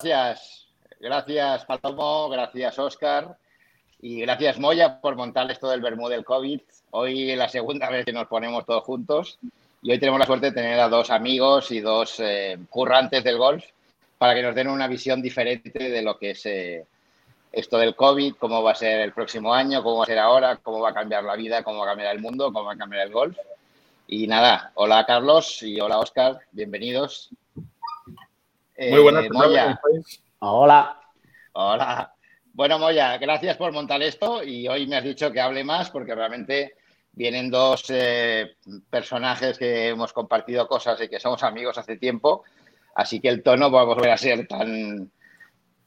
Gracias, gracias Palomo, gracias Oscar y gracias Moya por montar esto del Bermú del COVID. Hoy es la segunda vez que nos ponemos todos juntos y hoy tenemos la suerte de tener a dos amigos y dos eh, currantes del golf para que nos den una visión diferente de lo que es eh, esto del COVID, cómo va a ser el próximo año, cómo va a ser ahora, cómo va a cambiar la vida, cómo va a cambiar el mundo, cómo va a cambiar el golf. Y nada, hola Carlos y hola Oscar, bienvenidos. Muy buenas, eh, Moya. Hola. Hola. Bueno, Moya, gracias por montar esto y hoy me has dicho que hable más porque realmente vienen dos eh, personajes que hemos compartido cosas y que somos amigos hace tiempo, así que el tono va a volver a ser tan,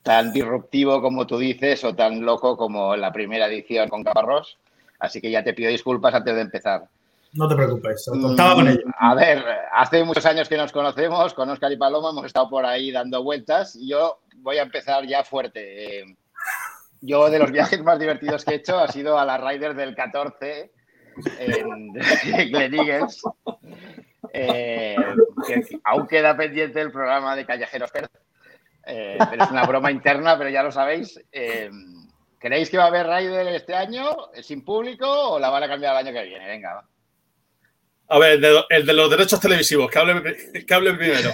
tan disruptivo como tú dices o tan loco como en la primera edición con Caparrós, así que ya te pido disculpas antes de empezar. No te preocupes, contaba con ello. A ver, hace muchos años que nos conocemos, con Oscar y Paloma hemos estado por ahí dando vueltas y yo voy a empezar ya fuerte. Eh, yo de los viajes más divertidos que he hecho ha sido a la Ryder del 14 en Glen Eagles, eh, que aún queda pendiente el programa de Callejeros Perth, eh, pero es una broma interna, pero ya lo sabéis. Eh, ¿Creéis que va a haber Ryder este año sin público o la van a cambiar el año que viene? Venga, va. A ver, el de, los derechos televisivos, que hable, que hable primero.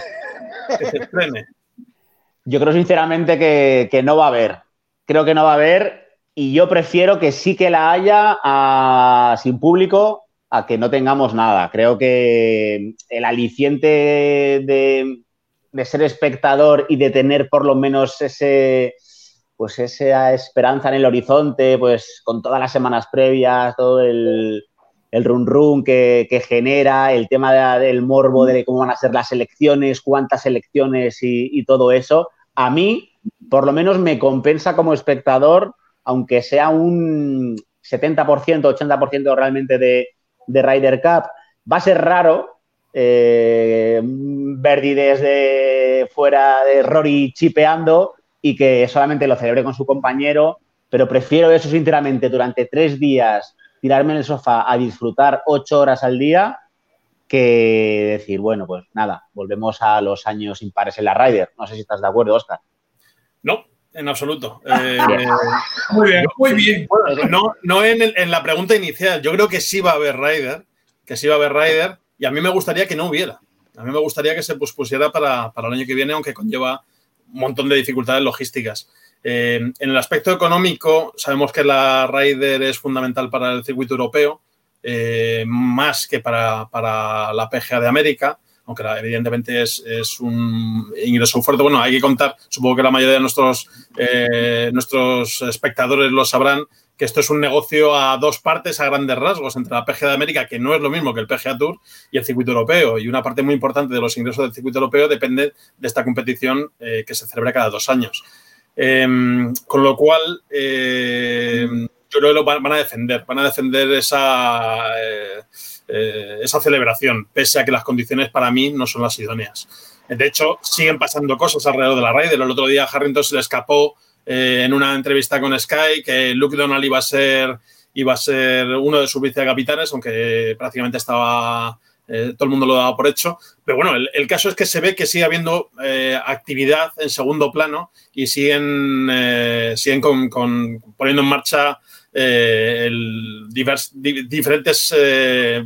Yo creo sinceramente que, que no va a haber. Creo que no va a haber y yo prefiero que sí que la haya sin público a que no tengamos nada. Creo que el aliciente de, de ser espectador y de tener por lo menos ese pues esa esperanza en el horizonte, pues con todas las semanas previas, todo el, el run run que, que genera, el tema de- del morbo de cómo van a ser las elecciones, cuántas elecciones y, y todo eso, a mí por lo menos me compensa como espectador, aunque sea un 70%, 80% realmente de, de Ryder Cup. Va a ser raro eh, desde fuera de Rory chipeando y que solamente lo celebre con su compañero, pero prefiero eso sinceramente durante tres días tirarme en el sofá a disfrutar ocho horas al día que decir, bueno, pues nada, volvemos a los años impares en la Ryder. No sé si estás de acuerdo, Oscar. No, en absoluto. Eh, Muy bien, muy bien. no no en, el- en la pregunta inicial. Yo creo que sí va a haber Ryder, que sí va a haber Ryder, y a mí me gustaría que no hubiera. A mí me gustaría que se pospusiera para, para el año que viene, aunque conlleva un montón de dificultades logísticas. Eh, en el aspecto económico, sabemos que la Ryder es fundamental para el circuito europeo, eh, más que para, la PGA de América, aunque evidentemente es, es un ingreso fuerte. Bueno, hay que contar, supongo que la mayoría de nuestros, eh, nuestros espectadores lo sabrán, que esto es un negocio a dos partes, a grandes rasgos, entre la PGA de América, que no es lo mismo que el PGA Tour, y el circuito europeo. Y una parte muy importante de los ingresos del circuito europeo depende de esta competición eh, que se celebra cada dos años. Eh, con lo cual, eh, yo creo que lo van a defender, van a defender esa, eh, eh, esa celebración, pese a que las condiciones para mí no son las idóneas. De hecho, siguen pasando cosas alrededor de la Ryder. El otro día Harrington se le escapó eh, en una entrevista con Sky que Luke Donald iba a ser, iba a ser uno de sus vicecapitanes, aunque prácticamente estaba eh, todo el mundo lo daba por hecho. Pero bueno, el, caso es que se ve que sigue habiendo eh, actividad en segundo plano y siguen, eh, siguen poniendo en marcha diferentes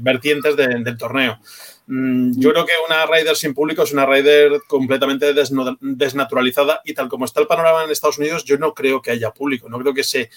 vertientes de- del torneo. Mm, Yo creo que una Ryder sin público es una Ryder completamente desnaturalizada y tal como está el panorama en Estados Unidos, yo no creo que haya público, no creo que se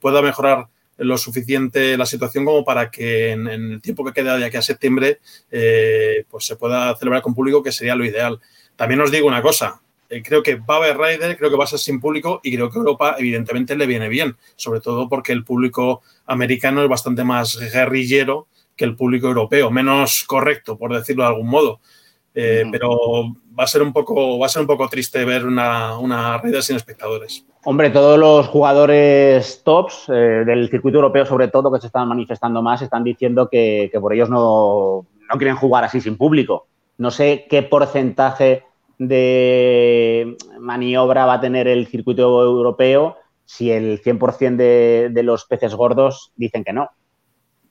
pueda mejorar lo suficiente la situación como para que en, el tiempo que queda de aquí a septiembre eh, pues se pueda celebrar con público, que sería lo ideal. También os digo una cosa, eh, creo que va a haber Ryder, creo que va a ser sin público y creo que Europa evidentemente le viene bien, sobre todo porque el público americano es bastante más guerrillero que el público europeo, menos correcto, por decirlo de algún modo. Eh. Pero va a ser un poco, va a ser un poco triste ver una, una sin espectadores. Hombre, todos los jugadores tops eh, del circuito europeo, sobre todo, que se están manifestando más, están diciendo que, que por ellos no, no quieren jugar así sin público. No sé qué porcentaje de maniobra va a tener el circuito europeo si el 100% de, de los peces gordos dicen que no.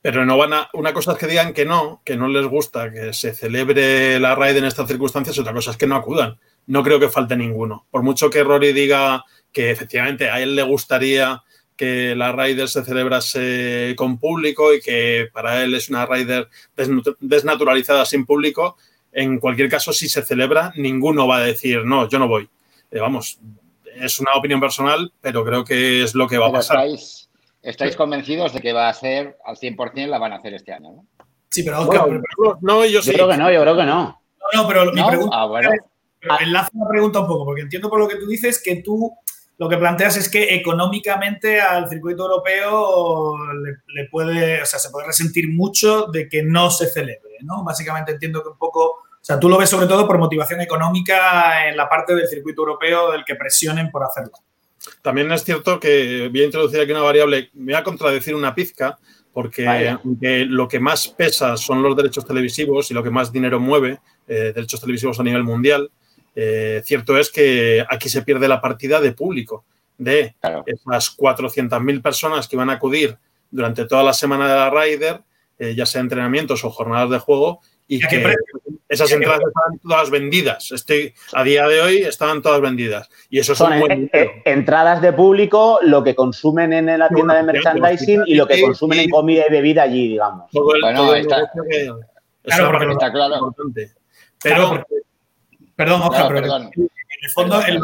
Pero no van a. Una cosa es que digan que no, que no les gusta que se celebre la raid en estas circunstancias, otra cosa es que no acudan. no creo que falte ninguno. Por mucho que Rory diga que efectivamente a él le gustaría que la Rider se celebrase con público y que para él es una Rider desnaturalizada sin público, en cualquier caso, si se celebra, ninguno va a decir, no, yo no voy. Eh, vamos, es una opinión personal, pero creo que es lo que va a pasar. Estáis, convencidos de que va a ser al 100% la van a hacer este año, ¿no? Sí, pero, no, yo, creo que no, yo creo que no. No, pero mi pregunta ah, bueno. enlazo la pregunta un poco, porque entiendo por lo que tú dices que tú lo que planteas es que económicamente al circuito europeo le, puede, o sea, se puede resentir mucho de que no se celebre, ¿no? Básicamente entiendo que un poco, o sea, tú lo ves sobre todo por motivación económica en la parte del circuito europeo del que presionen por hacerlo. También es cierto que voy a introducir aquí una variable, me voy a contradecir una pizca, porque lo que más pesa son los derechos televisivos y lo que más dinero mueve, eh, derechos televisivos a nivel mundial, eh, cierto es que aquí se pierde la partida de público, de esas 400.000 personas que van a acudir durante toda la semana de la Rider, eh, ya sea entrenamientos o jornadas de juego, y que esas entradas estaban todas vendidas. Estoy, a día de hoy estaban todas vendidas. Y eso son, eh, entradas de público, lo que consumen en la tienda de merchandising y lo que consumen en comida y bebida allí, digamos. Todo el, bueno, está, claro, porque está claro. Pero Perdón, Oja, pero en el fondo, en,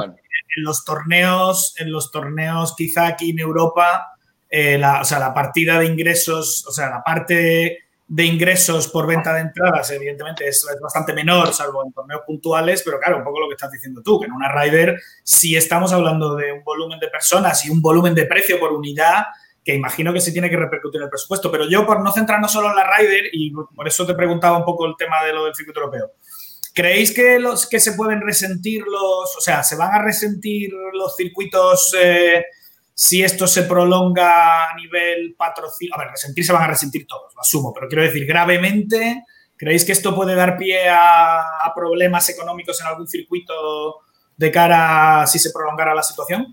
los torneos, en los torneos quizá aquí en Europa, eh, la, o sea, la partida de ingresos, o sea, la parte de ingresos por venta de entradas, evidentemente, es, bastante menor, salvo en torneos puntuales, pero claro, un poco lo que estás diciendo tú, que en una rider si estamos hablando de un volumen de personas y un volumen de precio por unidad, que imagino que se tiene que repercutir en el presupuesto. Pero yo, por no centrarnos solo en la rider, y por eso te preguntaba un poco el tema de lo del circuito europeo, ¿Creéis que los que se pueden resentir los, o sea, se van a resentir los circuitos eh, si esto se prolonga a nivel patrocinio? A ver, resentir se van a resentir todos, lo asumo, pero quiero decir, gravemente, ¿creéis que esto puede dar pie a, problemas económicos en algún circuito de cara a si se prolongara la situación?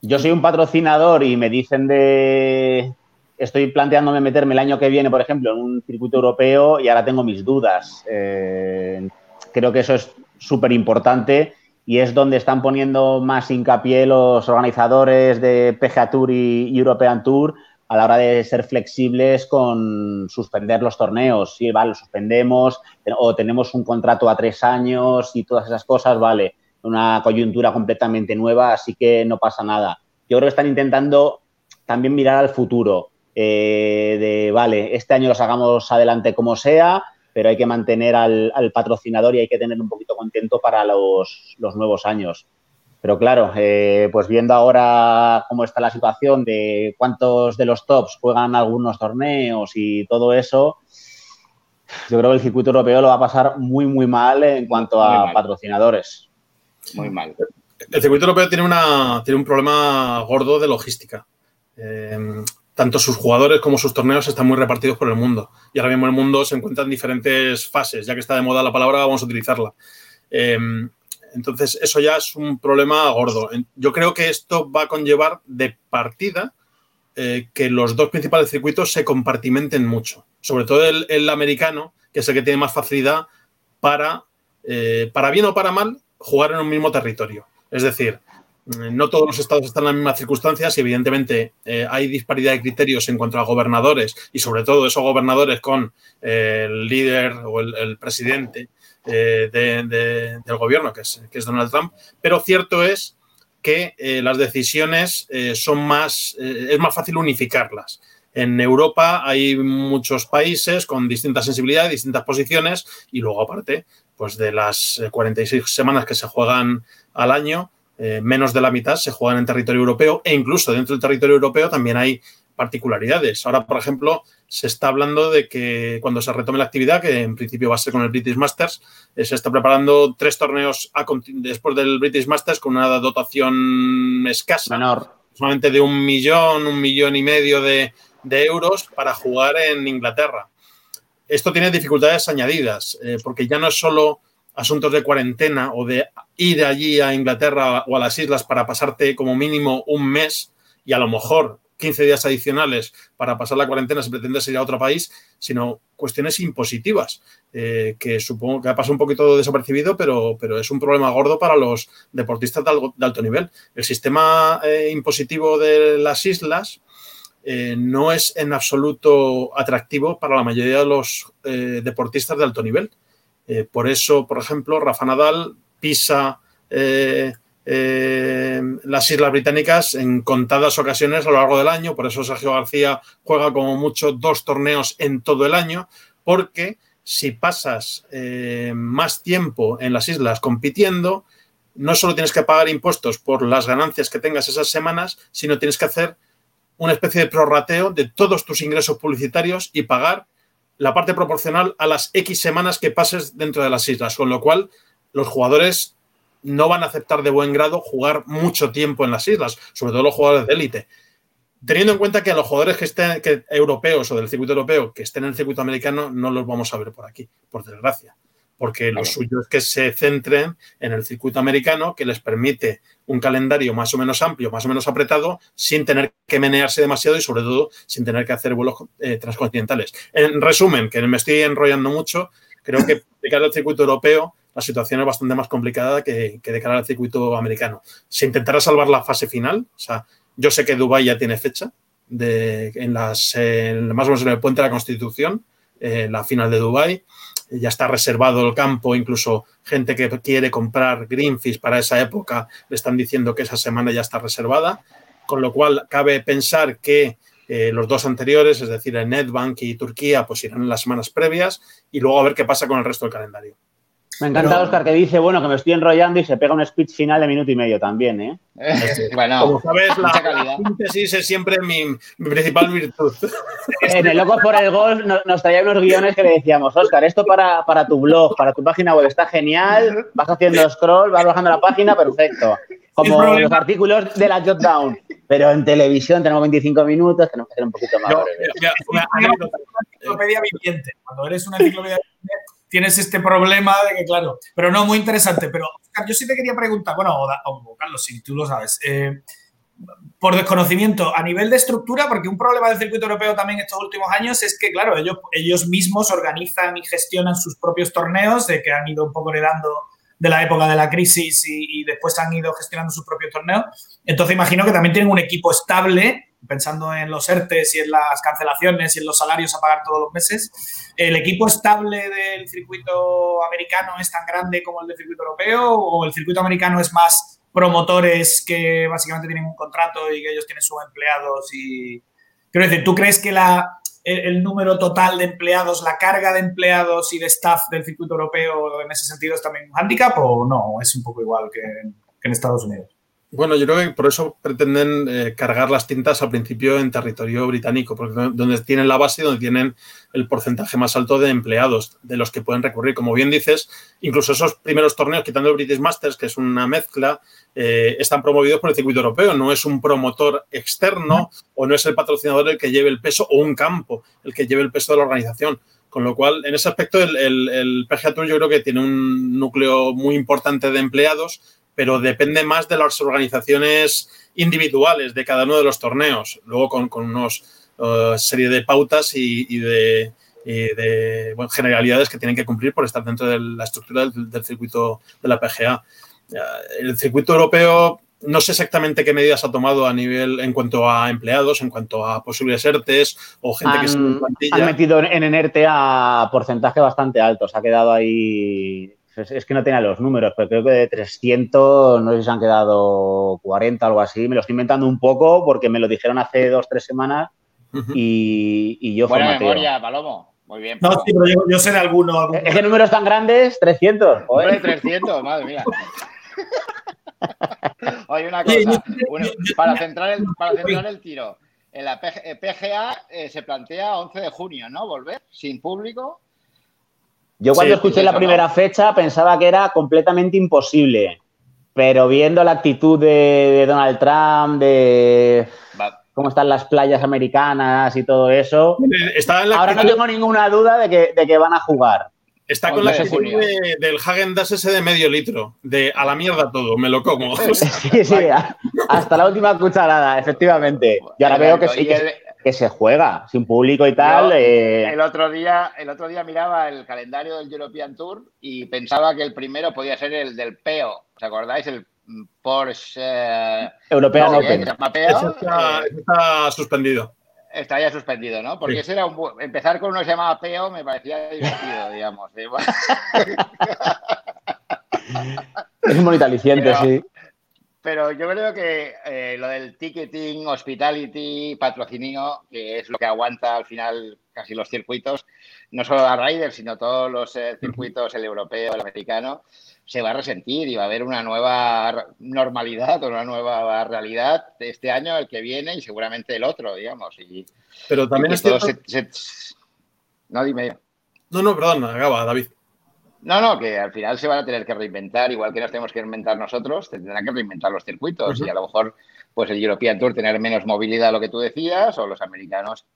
Yo soy un patrocinador y me dicen de, estoy planteándome meterme el año que viene, por ejemplo, en un circuito europeo y ahora tengo mis dudas. Eh, creo que eso es súper importante y es donde están poniendo más hincapié los organizadores de PGA Tour y European Tour a la hora de ser flexibles con suspender los torneos. Sí, vale, suspendemos o tenemos un contrato a tres años y todas esas cosas, vale, una coyuntura completamente nueva, así que no pasa nada. Yo creo que están intentando también mirar al futuro. Eh, de, vale, este año los hagamos adelante como sea, pero hay que mantener al, patrocinador y hay que tener un poquito contento para los, nuevos años. Pero claro, eh, pues viendo ahora cómo está la situación de cuántos de los tops juegan algunos torneos y todo eso, yo creo que el circuito europeo lo va a pasar muy, muy mal en cuanto a patrocinadores. Muy mal. El circuito europeo tiene, una, tiene un problema gordo de logística. Eh, tanto sus jugadores como sus torneos están muy repartidos por el mundo. Y ahora mismo el mundo se encuentra en diferentes fases. Ya que está de moda la palabra, vamos a utilizarla. Em, entonces, eso ya es un problema gordo. Yo creo que esto va a conllevar de partida eh, que los dos principales circuitos se compartimenten mucho. Sobre todo el, americano, que es el que tiene más facilidad para, eh, para bien o para mal, jugar en un mismo territorio. Es decir, no todos los estados están en las mismas circunstancias y evidentemente eh, hay disparidad de criterios en cuanto a gobernadores y sobre todo esos gobernadores con eh, el líder o el, presidente del gobierno, que es, que es, Donald Trump. Pero cierto es que las decisiones son más, es más fácil unificarlas. En Europa hay muchos países con distintas sensibilidades, distintas posiciones y luego aparte, pues de las 46 semanas que se juegan al año, eh, menos de la mitad se juegan en territorio europeo e incluso dentro del territorio europeo también hay particularidades. Ahora, por ejemplo, se está hablando de que cuando se retome la actividad, que en principio va a ser con el British Masters, eh, se está preparando tres torneos después del British Masters con una dotación escasa. Menor. Solamente de un millón, un millón y medio de, de euros para jugar en Inglaterra. Esto tiene dificultades añadidas, eh, porque ya no es solo asuntos de cuarentena o de ir allí a Inglaterra o a las islas para pasarte como mínimo un mes y a lo mejor 15 días adicionales para pasar la cuarentena si pretende ir a otro país, sino cuestiones impositivas, eh, que supongo que ha pasado un poquito desapercibido, pero, pero es un problema gordo para los deportistas de, alto nivel. El sistema eh, impositivo de las islas eh, no es en absoluto atractivo para la mayoría de los deportistas de alto nivel. Por eso, por ejemplo, Rafa Nadal pisa eh, las Islas Británicas en contadas ocasiones a lo largo del año. Por eso Sergio García juega como mucho dos torneos en todo el año, porque si pasas eh, más tiempo en las islas compitiendo, no solo tienes que pagar impuestos por las ganancias que tengas esas semanas, sino tienes que hacer una especie de prorrateo de todos tus ingresos publicitarios y pagar la parte proporcional a las X semanas que pases dentro de las islas, con lo cual los jugadores no van a aceptar de buen grado jugar mucho tiempo en las islas, sobre todo los jugadores de élite. Teniendo en cuenta que a los jugadores que estén europeos o del circuito europeo que estén en el circuito americano no los vamos a ver por aquí, por desgracia. Porque lo suyo es que se centren en el circuito americano, que les permite un calendario más o menos amplio, más o menos apretado, sin tener que menearse demasiado y sobre todo sin tener que hacer vuelos eh, transcontinentales. En resumen, que me estoy enrollando mucho, creo que de cara al circuito europeo la situación es bastante más complicada que, de cara al circuito americano. Se intentará salvar la fase final. O sea, yo sé que Dubái ya tiene fecha de, en las, más o menos en el puente de la Constitución, eh, la final de Dubái. Ya está reservado el campo, incluso gente que quiere comprar Greenfish para esa época le están diciendo que esa semana ya está reservada. Con lo cual, cabe pensar que eh, los dos anteriores, es decir, el Netbank y Turquía, pues irán en las semanas previas y luego a ver qué pasa con el resto del calendario. Me encanta Oscar que dice, bueno, que me estoy enrollando y se pega un speech final de minuto y medio también, ¿eh? bueno, como sabes, la síntesis es siempre mi, principal virtud. En el Locos por el Golf nos, traía unos guiones que le decíamos, Oscar, esto para, para tu blog, para tu página web está genial, vas haciendo scroll, vas bajando la página, perfecto. Como los artículos de la Jotdown. Pero en televisión tenemos 25 minutos, tenemos que ser un poquito más. una, enciclopedia viviente. Cuando eres una enciclopedia viviente tienes este problema de que, claro, pero no, muy interesante. Pero, Oscar, yo sí te quería preguntar, bueno, o, Carlos, si tú lo sabes, eh, por desconocimiento, a nivel de estructura, porque un problema del circuito europeo también estos últimos años es que, claro, ellos, ellos mismos organizan y gestionan sus propios torneos, de que han ido un poco heredando de la época de la crisis y, y después han ido gestionando sus propios torneos. Entonces, imagino que también tienen un equipo estable pensando en los ERTES y en las cancelaciones y en los salarios a pagar todos los meses, ¿el equipo estable del circuito americano es tan grande como el del circuito europeo o el circuito americano es más promotores que básicamente tienen un contrato y que ellos tienen sus empleados y... Quiero decir, ¿tú crees que la, el, número total de empleados, la carga de empleados y de staff del circuito europeo en ese sentido es también un handicap o no? Es un poco igual que en Estados Unidos. Bueno, yo creo que por eso pretenden eh, cargar las tintas al principio en territorio británico, porque donde tienen la base y donde tienen el porcentaje más alto de empleados de los que pueden recurrir. Como bien dices, incluso esos primeros torneos, quitando el British Masters, que es una mezcla, eh, están promovidos por el circuito europeo. No es un promotor externo o no es el patrocinador el que lleve el peso o un campo el que lleve el peso de la organización. Con lo cual, en ese aspecto, el, el, el PGA Tour yo creo que tiene un núcleo muy importante de empleados pero depende más de las organizaciones individuales de cada uno de los torneos, luego con, con unos uh, serie de pautas y, de, generalidades que tienen que cumplir por estar dentro de la estructura del, circuito de la PGA. El circuito europeo no sé exactamente qué medidas ha tomado a nivel en cuanto a empleados, en cuanto a posibles ERTES o gente que se en plantilla. Han metido en ERTE a porcentaje bastante alto. Se ha quedado ahí es, que no tenía los números, pero creo que de 300, no sé si se han quedado 40 o algo así. Me lo estoy inventando un poco porque me lo dijeron hace dos, tres semanas y, y, yo Buena memoria, Palomo. Muy bien. No, sí, pero yo, sé de alguno. ¿Es que números tan grandes? 300. Joder. 300, madre mía. Oye, una cosa. para, centrar el, para centrar el tiro, en la PGA eh, se plantea 11 de junio, ¿no? Volver sin público. Yo cuando escuché la primera fecha pensaba que era completamente imposible, pero viendo la actitud de, Donald Trump, de cómo están las playas americanas y todo eso, ahora no tengo ninguna duda de que, van a jugar. Está con la sesión del Hagen Dazs ese de medio litro, de a la mierda todo, me lo como. Sí, sí, hasta la última cucharada, efectivamente. Y ahora veo que sí, que, se juega, sin público y tal. Eh. El, otro día, el otro día miraba el calendario del European Tour y pensaba que el primero podía ser el del PEO. ¿Os acordáis? El Porsche... Eh, European Open. está suspendido. Está ya suspendido, ¿no? Porque era un, empezar con uno que se llamaba Peo me parecía divertido, digamos. es un bonito aliciente, sí. Pero yo creo que eh, lo del ticketing, hospitality, patrocinio, que es lo que aguanta al final casi los circuitos, no solo la Ryder, sino todos los eh, circuitos, el europeo, el americano, se va a resentir y va a haber una nueva normalidad una nueva realidad de este año, el que viene y seguramente el otro, digamos. Y, Pero también es No, dime. No, no, perdón, acaba, David. No, no, que al final se van a tener que reinventar, igual que nos tenemos que reinventar nosotros, tendrán que reinventar los circuitos y a lo mejor pues el European Tour tener menos movilidad, lo que tú decías, o los americanos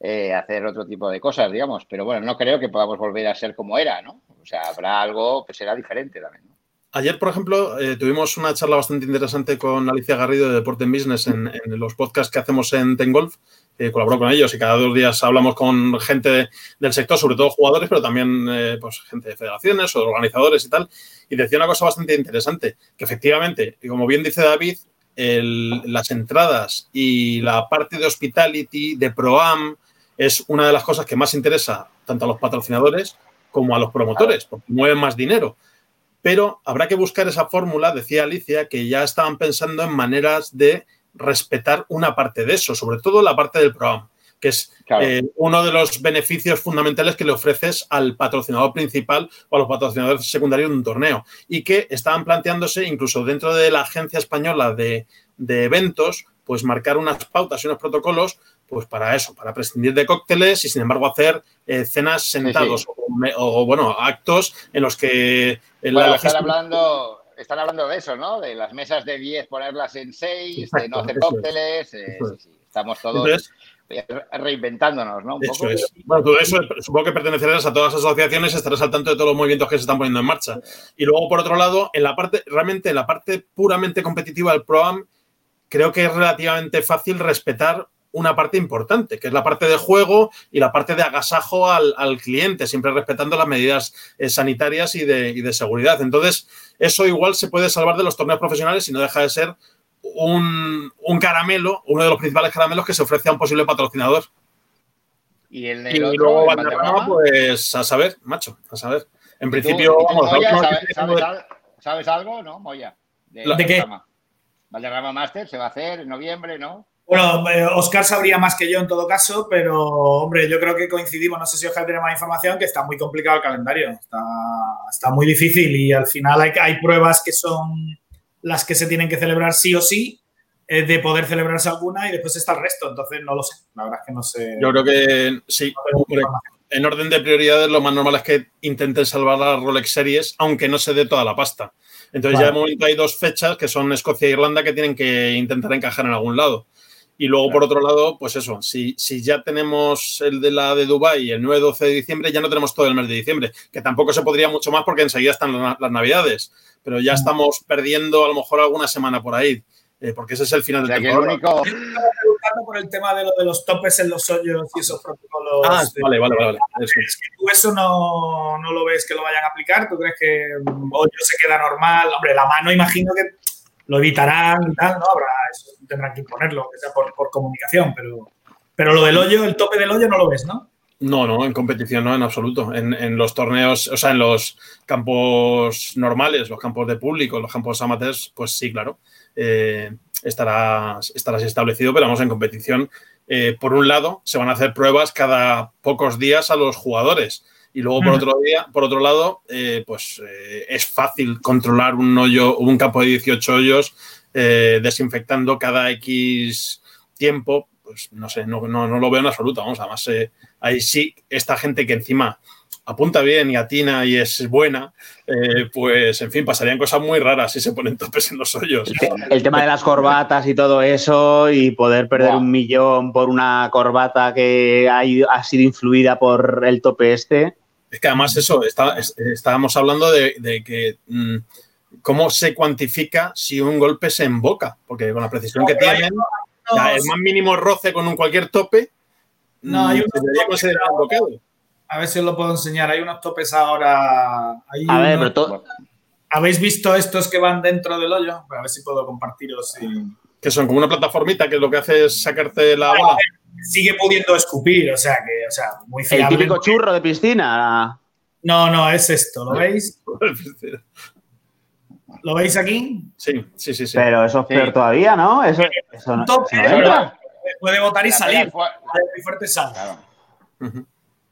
eh, hacer otro tipo de cosas, digamos. Pero bueno, no creo que podamos volver a ser como era, ¿no? O sea, habrá algo que será diferente también. Ayer, por ejemplo, eh, tuvimos una charla bastante interesante con Alicia Garrido de Deporte en Business en, los podcasts que hacemos en Tengolf. Eh, colaboro con ellos y cada dos días hablamos con gente del sector, sobre todo jugadores, pero también pues, gente de federaciones o organizadores y tal. Y decía una cosa bastante interesante, que efectivamente, y como bien dice David, las entradas y la parte de hospitality, de ProAm, es una de las cosas que más interesa tanto a los patrocinadores como a los promotores, porque mueven más dinero. Pero habrá que buscar esa fórmula, decía Alicia, que ya estaban pensando en maneras de respetar una parte de eso, sobre todo la parte del programa, que es eh, uno de los beneficios fundamentales que le ofreces al patrocinador principal o a los patrocinadores secundarios de un torneo. Y que estaban planteándose, incluso dentro de la Agencia Española de, de Eventos, pues marcar unas pautas y unos protocolos pues para eso, para prescindir de cócteles y sin embargo hacer eh, cenas sentados O, bueno, actos en los que... están, hablando, están hablando de eso, ¿no? De las mesas de 10 ponerlas en 6, de no hacer cócteles. Eh, estamos todos... reinventándonos, ¿no? eso es. Bueno, todo eso supongo que pertenecerás a todas las asociaciones, estarás al tanto de todos los movimientos que se están poniendo en marcha. Y luego, por otro lado, en la parte, realmente en la parte puramente competitiva del ProAm, creo que es relativamente fácil respetar una parte importante, que es la parte de juego y la parte de agasajo al, cliente, siempre respetando las medidas eh, sanitarias y de, seguridad. Entonces, eso igual se puede salvar de los torneos profesionales y no deja de ser un, caramelo, uno de los principales caramelos que se ofrece a un posible patrocinador. Y, el luego Valderrama, pues a saber, macho, a saber. En principio, vamos, sabes, algo, no, Moya? ¿De, ¿De qué? Valderrama Master se va a hacer en noviembre, ¿no? Bueno, eh, Oscar sabría más que yo en todo caso, pero hombre, yo creo que coincidimos, no sé si Oscar tiene más información, que está muy complicado el calendario, está, muy difícil y al final hay, hay, pruebas que son las que se tienen que celebrar sí o sí, eh, de poder celebrarse alguna y después está el resto, entonces no lo sé, la verdad es que no sé. Yo creo que sí, en orden de prioridades lo más normal es que intenten salvar las Rolex Series, aunque no se dé toda la pasta. Entonces ya de momento hay dos fechas que son Escocia e Irlanda que tienen que intentar encajar en algún lado. Y luego, por otro lado, pues eso, si, si ya tenemos el de la de Dubái el 9-12 de diciembre, ya no tenemos todo el mes de diciembre, que tampoco se podría mucho más porque enseguida están las, navidades, pero ya mm. estamos perdiendo a lo mejor alguna semana por ahí, eh, porque ese es el final del temporada. Único... por el tema de, lo, de los topes en los hoyos y esos protocolos. Ah, vale, vale, vale. Es que tú eso no, no, lo ves que lo vayan a aplicar? ¿Tú crees que hoyo se queda normal? Hombre, la mano imagino que lo evitarán y tal, ¿no? Habrá, eso tendrán que imponerlo, que sea por, comunicación, pero, pero lo del hoyo, el tope del hoyo no lo ves, ¿no? No, no, en competición no, en absoluto. En, los torneos, o sea, en los campos normales, los campos de público, los campos amateurs, pues sí, claro, eh, estará, estará establecido, pero vamos, en competición, eh, por un lado, se van a hacer pruebas cada pocos días a los jugadores. Y luego, por otro, día, por otro lado, eh, pues eh, es fácil controlar un hoyo, un campo de 18 hoyos, eh, desinfectando cada X tiempo. Pues no sé, no, no, lo veo en absoluto. Vamos, además, ahí sí, esta gente que encima apunta bien y atina y es buena, pues en fin, pasarían cosas muy raras si se ponen topes en los hoyos. El, tema de las corbatas y todo eso y poder perder un millón por una corbata que ha, ha sido influida por el tope este, Es que además eso, estábamos hablando de, que mm, cómo se cuantifica si un golpe se emboca, porque con la precisión que tienen, el más mínimo roce con un cualquier tope, no, hay un A ver si os lo puedo enseñar. Hay unos topes ahora. a ver, pero ¿Habéis visto estos que van dentro del hoyo? a ver si puedo compartiros. Que son como una plataformita que lo que hace es sacarte la. Sigue pudiendo escupir, o sea que, o sea, muy fiable. El típico churro de piscina. No, no, es esto, ¿lo veis? ¿Lo veis aquí? Sí, sí, sí. sí. Pero eso es peor todavía, ¿no? Eso, eso no, puede votar y salir. fuerte sal.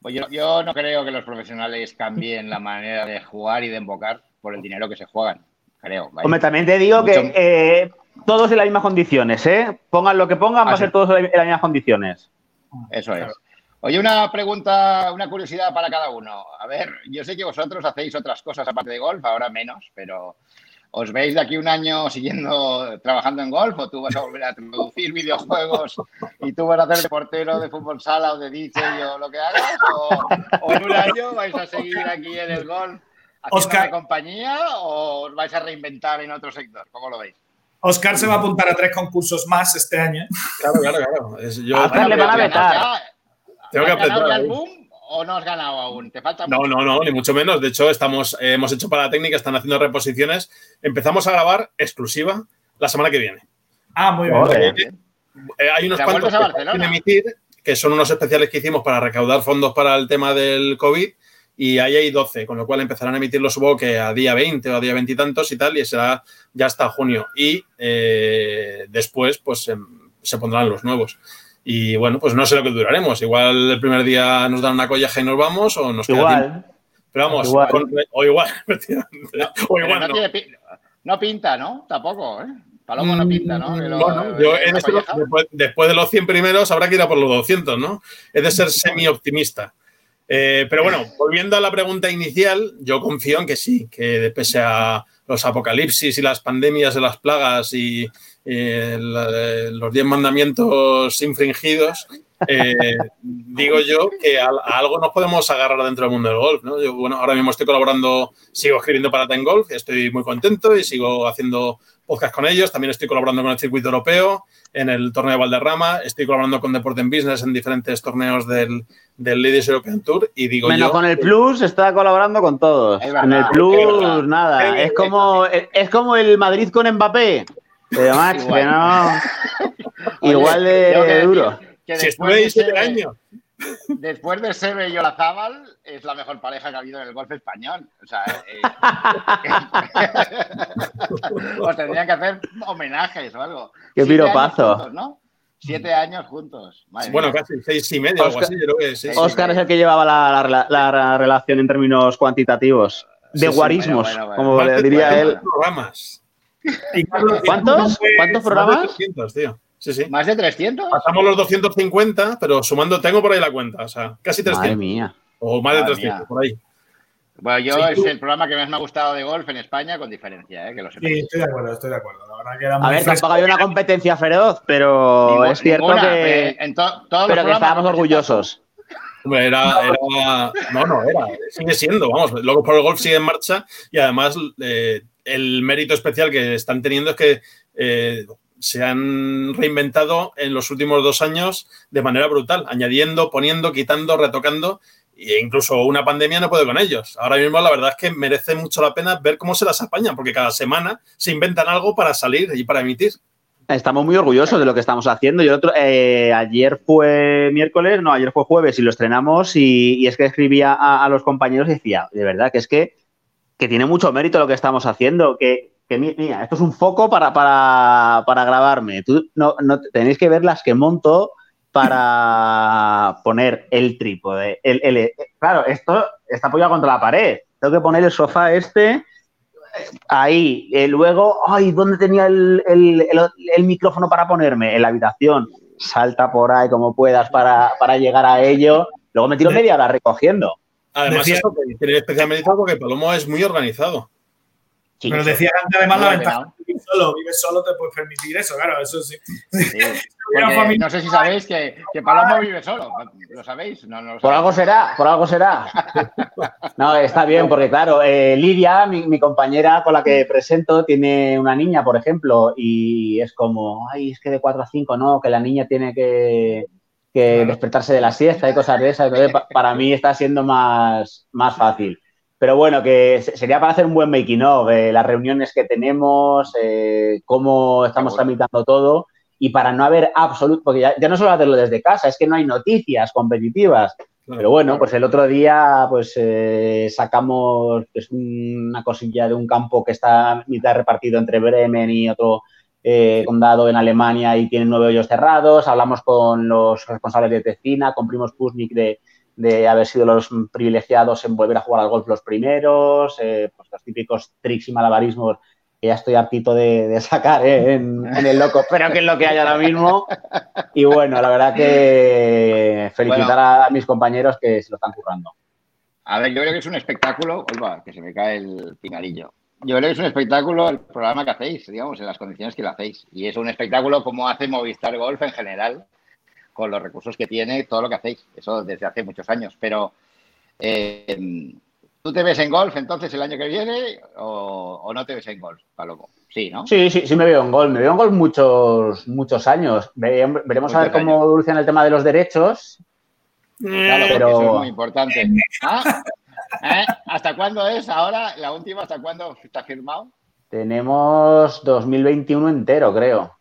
Pues yo, no creo que los profesionales cambien la manera de jugar y de embocar por el dinero que se juegan. Creo. Hombre, también te digo que eh, todos en las mismas condiciones, ¿eh? Pongan lo que pongan, va a ah, ser todos en las mismas condiciones. Eso es. Oye, una pregunta, una curiosidad para cada uno. A ver, yo sé que vosotros hacéis otras cosas aparte de golf, ahora menos, pero ¿Os veis de aquí un año siguiendo trabajando en golf o tú vas a volver a producir videojuegos y tú vas a hacer de portero de fútbol sala o de DJ o lo que hagas? ¿O, en un año vais a seguir aquí en el golf haciendo una compañía o os vais a reinventar en otro sector? ¿Cómo lo veis? Oscar se va a apuntar a tres concursos más este año. Claro, claro, claro. yo, a Oscar le van a vetar. Tengo que apretar o no has ganado aún? ¿Te falta No, no, no, ni mucho menos. De hecho, estamos, eh, hemos hecho para la técnica, están haciendo reposiciones. Empezamos a grabar exclusiva la semana que viene. Ah, muy bien. Eh, hay unos cuantos que emitir, que son unos especiales que hicimos para recaudar fondos para el tema del COVID. Y ahí hay 12, con lo cual empezarán a emitirlo, supongo que a día 20 o a día 20 y tantos y tal, y será ya hasta junio. Y eh, después, pues em, se pondrán los nuevos. Y bueno, pues no sé lo que duraremos. Igual el primer día nos dan una collaja y nos vamos o nos Igual. Pero vamos, o igual. o igual no, no. pinta, ¿no? Tampoco, ¿eh? Palomo no pinta, ¿no? Mm, yo en este, después, de los 100 primeros habrá que ir a por los 200, ¿no? Es de ser semi-optimista. Eh, pero bueno, volviendo a la pregunta inicial, yo confío en que sí, que pese a los apocalipsis y las pandemias de las plagas y, eh, los diez mandamientos infringidos, eh, digo yo que a, algo nos podemos agarrar dentro del mundo del golf. Yo, bueno, ahora mismo estoy colaborando, sigo escribiendo para Ten Golf, estoy muy contento y sigo haciendo podcast con ellos. También estoy colaborando con el circuito europeo en el torneo de Valderrama. Estoy colaborando con Deport en Business en diferentes torneos del, del Ladies European Tour. Y digo Menos con el Plus está colaborando con todos. En el Plus, nada. Es como, es como el Madrid con Mbappé. Pero Max, igual. que no. igual de, duro. Que si de años. Después de Sebe y Olazábal, es la mejor pareja que ha habido en el golf español. O sea, eh, os tendrían que hacer homenajes o algo. Qué piropazo. ¿no? Siete años juntos. bueno, casi seis y medio Oscar, algo así, creo que sí. Oscar es el que llevaba la, la, relación en términos cuantitativos. De guarismos, como le diría él. Programas. ¿Cuántos? ¿Cuántos programas? Más de 300, tío. Sí, sí. ¿Más de 300? Pasamos los 250, pero sumando, tengo por ahí la cuenta, o sea, casi 300. Madre mía. O más de 300, por ahí. Bueno, yo es el programa que más me ha gustado de golf en España, con diferencia, ¿eh? que lo Sí, estoy de acuerdo, estoy de acuerdo. La verdad que era a ver, tampoco hay una competencia feroz, pero es cierto que. En pero que estábamos orgullosos. Era, era, no, no, era, sigue siendo, vamos, luego por el golf sigue en marcha y además eh, el mérito especial que están teniendo es que eh, se han reinventado en los últimos dos años de manera brutal, añadiendo, poniendo, quitando, retocando. E incluso una pandemia no puede con ellos. Ahora mismo la verdad es que merece mucho la pena ver cómo se las apañan, porque cada semana se inventan algo para salir y para emitir. Estamos muy orgullosos de lo que estamos haciendo. Yo otro, eh, ayer fue miércoles, no, ayer fue jueves y lo estrenamos y, es que escribía a, los compañeros y decía, de verdad, que es que que tiene mucho mérito lo que estamos haciendo, que, mira, esto es un foco para, para, grabarme. Tú no, no, tenéis que ver las que monto para poner el trípode. El, claro, esto está apoyado contra la pared. Tengo que poner el sofá este ahí. Eh, luego, ay, ¿dónde tenía el, micrófono para ponerme? En la habitación. Salta por ahí como puedas para, para llegar a ello. Luego me tiro media hora recogiendo. Además, decía, tiene especialmente porque Palomo es muy organizado. Pero decía antes además la ventaja solo, vives solo, te puedes permitir eso, claro, eso sí. no sé si sabéis que, que Palomo vive solo, ¿lo sabéis? por algo será, por algo será. No, está bien, porque claro, eh, Lidia, mi, compañera con la que presento, tiene una niña, por ejemplo, y es como, ay, es que de 4 a 5, no, que la niña tiene que, despertarse de la siesta y cosas de esas. Entonces, para mí está siendo más, más fácil. Pero bueno, que sería para hacer un buen making of, eh, las reuniones que tenemos, eh, cómo estamos tramitando todo y para no haber absoluto, porque ya, no solo hacerlo desde casa, es que no hay noticias competitivas. Pero bueno, pues el otro día pues eh, sacamos pues, una cosilla de un campo que está mitad repartido entre Bremen y otro condado en Alemania y tienen nueve hoyos cerrados. Hablamos con los responsables de Tecina, con Primos Pusnik de, de haber sido los privilegiados en volver a jugar al golf los primeros, eh, pues los típicos tricks y malabarismos que ya estoy hartito de, sacar eh, en, el loco, pero que es lo que hay ahora mismo. Y bueno, la verdad que felicitar a mis compañeros que se lo están currando. A ver, yo creo que es un espectáculo, que se me cae el pinarillo. Yo creo que es un espectáculo el programa que hacéis, digamos, en las condiciones que lo hacéis. Y es un espectáculo como hace Movistar Golf en general, con los recursos que tiene, todo lo que hacéis. Eso desde hace muchos años. Pero, eh, ¿tú te ves en golf entonces el año que viene o, no te ves en golf, Palomo? Sí, ¿no? Sí, sí, sí me veo en golf. Me veo en golf muchos, muchos años. Veremos a ver cómo evoluciona el tema de los derechos. Claro, pero... eso es muy importante. ¿Ah? ¿Eh? ¿Hasta cuándo es ahora? ¿La última hasta cuándo está firmado? Tenemos 2021 entero, creo.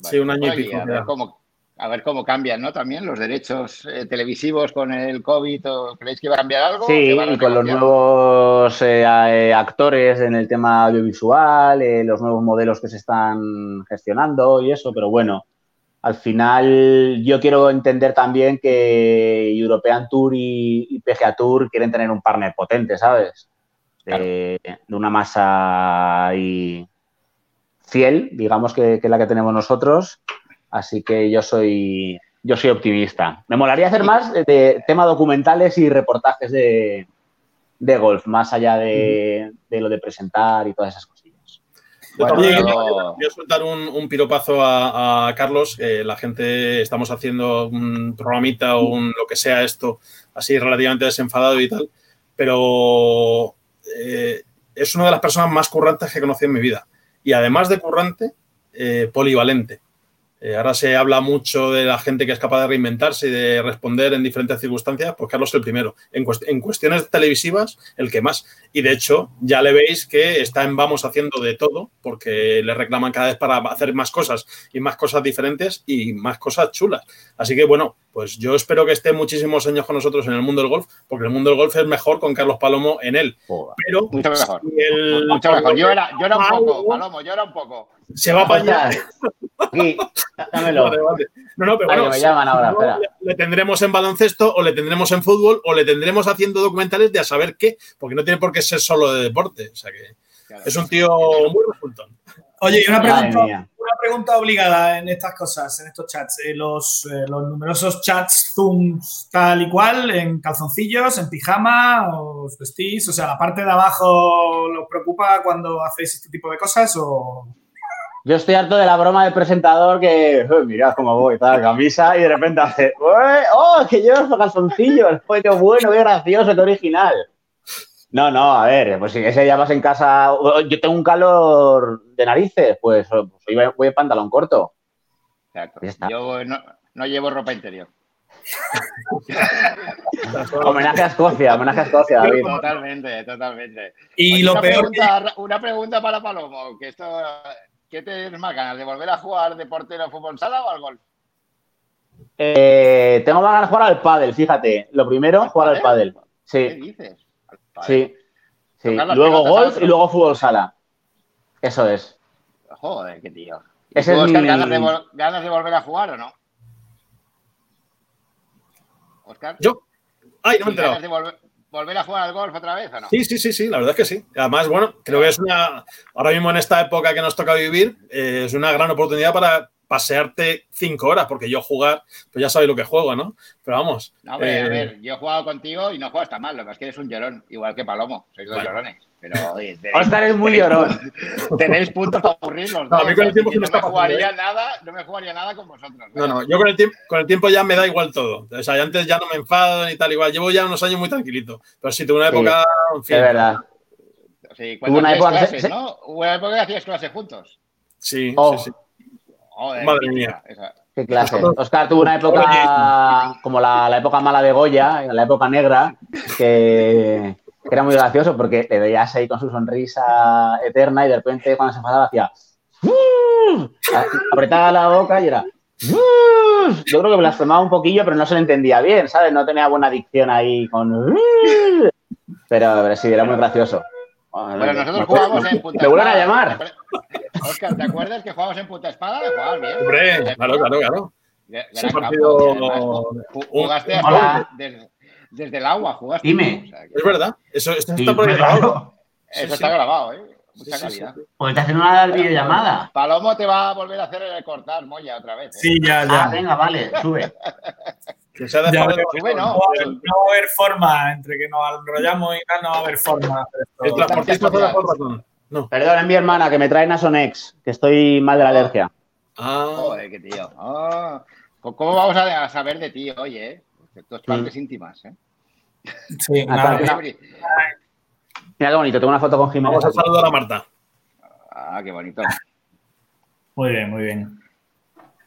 sí, un año y pico a ver cómo cambian, ¿no? También los derechos eh, televisivos con el COVID, ¿creéis que va a cambiar algo? Sí, y con los nuevos eh, eh, actores en el tema audiovisual, los nuevos modelos que se están gestionando y eso, pero bueno, al final yo quiero entender también que European Tour y, PGA Tour quieren tener un partner potente, ¿sabes? De, una masa y fiel, digamos que, que la que tenemos nosotros Así que yo soy, yo soy optimista. Me molaría hacer más de, tema documentales y reportajes de, golf, más allá de, lo de presentar y todas esas cosillas. Voy a soltar un, piropazo a, Carlos. la gente, estamos haciendo un programita o un, lo que sea esto, así relativamente desenfadado y tal, pero eh, es una de las personas más currantes que he conocido en mi vida. Y además de currante, eh, polivalente. Eh, ahora se habla mucho de la gente que es capaz de reinventarse y de responder en diferentes circunstancias, pues Carlos el primero. En, cuestiones televisivas, el que más. Y de hecho, ya le veis que está en vamos haciendo de todo, porque le reclaman cada vez para hacer más cosas y más cosas diferentes y más cosas chulas. Así que bueno, pues yo espero que esté muchísimos años con nosotros en el mundo del golf, porque el mundo del golf es mejor con Carlos Palomo en él. Pero mucho mejor. mucho mejor. Yo era, yo era un poco, Palomo, yo era un poco. Se va a apañar. Sí, dámelo. No, no, pero bueno, me llaman ahora, le, tendremos en baloncesto, o le tendremos en fútbol, o le tendremos haciendo documentales de a saber qué, porque no tiene por qué ser solo de deporte. O sea que es un tío muy resultón. Oye, y una pregunta, una pregunta obligada en estas cosas, en estos chats. Eh, los, eh, los, numerosos chats Zooms tal y cual, en calzoncillos, en pijama, os vestís. O sea, la parte de abajo los preocupa cuando hacéis este tipo de cosas o. Yo estoy harto de la broma del presentador que, mirad cómo voy, tal, camisa, y de repente hace, ¡oh, que llevas los calzoncillos! ¡Qué bueno, qué gracioso, qué original! No, no, a ver, pues si ese ya vas en casa, yo tengo un calor de narices, pues, pues voy en pantalón corto. Yo no, llevo ropa interior. homenaje a Escocia, homenaje a Escocia, David. Totalmente, totalmente. Y lo una peor. Pregunta, Una pregunta para Palomo, que esto, ¿qué tienes más ganas? ¿De volver a jugar de portero fútbol sala o al golf? Eh, tengo más ganas de jugar al pádel, fíjate. Lo primero, jugar al pádel. Sí. ¿Qué dices? Sí. sí. Luego golf y luego fútbol sala. Eso es. Joder, qué tío. Ese es ganas, de ganas de volver a jugar o no? Oscar. Yo. Ay, no me he enterado. De volver, a jugar al golf otra vez o no? Sí, sí, sí, sí, la verdad es que sí. Además, bueno, creo que es una. Ahora mismo en esta época que nos toca vivir, eh, es una gran oportunidad para, pasearte cinco horas, porque yo jugar, pues ya sabéis lo que juego, ¿no? Pero vamos. a eh, ver, yo he jugado contigo y no juegas tan mal, lo que es que eres un llorón, igual que Palomo, sois dos llorones. Pero, oye, Oscar es muy llorón. Tenéis puntos para aburrirlos. No, a mí con el tiempo no, me jugaría ¿eh? nada, no me jugaría nada con vosotros. No, no, yo con el, tiempo, con el tiempo ya me da igual todo. O sea, antes ya no me enfado ni tal, igual. Llevo ya unos años muy tranquilito. Pero sí, tuve una época. Sí, es verdad. Sí, cuando una época, clases, ¿no? Hubo una época que hacías clases juntos. Sí, oh. sí, sí. Madre mía. Qué clase. Oscar tuvo una época como la, la, época mala de Goya, la época negra, que, era muy gracioso porque le veías ahí con su sonrisa eterna y de repente cuando se enfadaba hacía apretaba la boca y era yo creo que blasfemaba un poquillo, pero no se le entendía bien, ¿sabes? No tenía buena dicción ahí con pero, pero sí, era muy gracioso. Bueno, nosotros jugamos en Punta ¿Me vuelven a llamar? Oscar, ¿te acuerdas que jugamos en Punta Espada? Jugabas bien. Hombre, claro, claro, claro. Partido... Jugaste hasta desde, desde, el agua, jugaste. Dime. Es verdad. Eso, esto está por grabado. Eso está grabado, ¿eh? Mucha calidad. Pues te hacen una videollamada. Palomo te va a volver a hacer el cortar, Moya, otra vez. ¿eh? Sí, ya, ya. Ah, venga, vale, sube. Que se ha dejado ya, sube, no. No, va a haber forma, entre que nos enrollamos y tal, no va a haber forma. El transportista fue la forma, no. Perdón, es mi hermana, que me trae Nasonex, que estoy mal de la alergia. Ah. Joder, qué tío. Ah. ¿Cómo vamos a saber de ti hoy, eh? Tus partes íntimas, ¿eh? Sí, nada, Mira qué bonito, tengo una foto con Jiménez. Vamos a saludar a Marta. Ah, qué bonito. Muy bien, muy bien.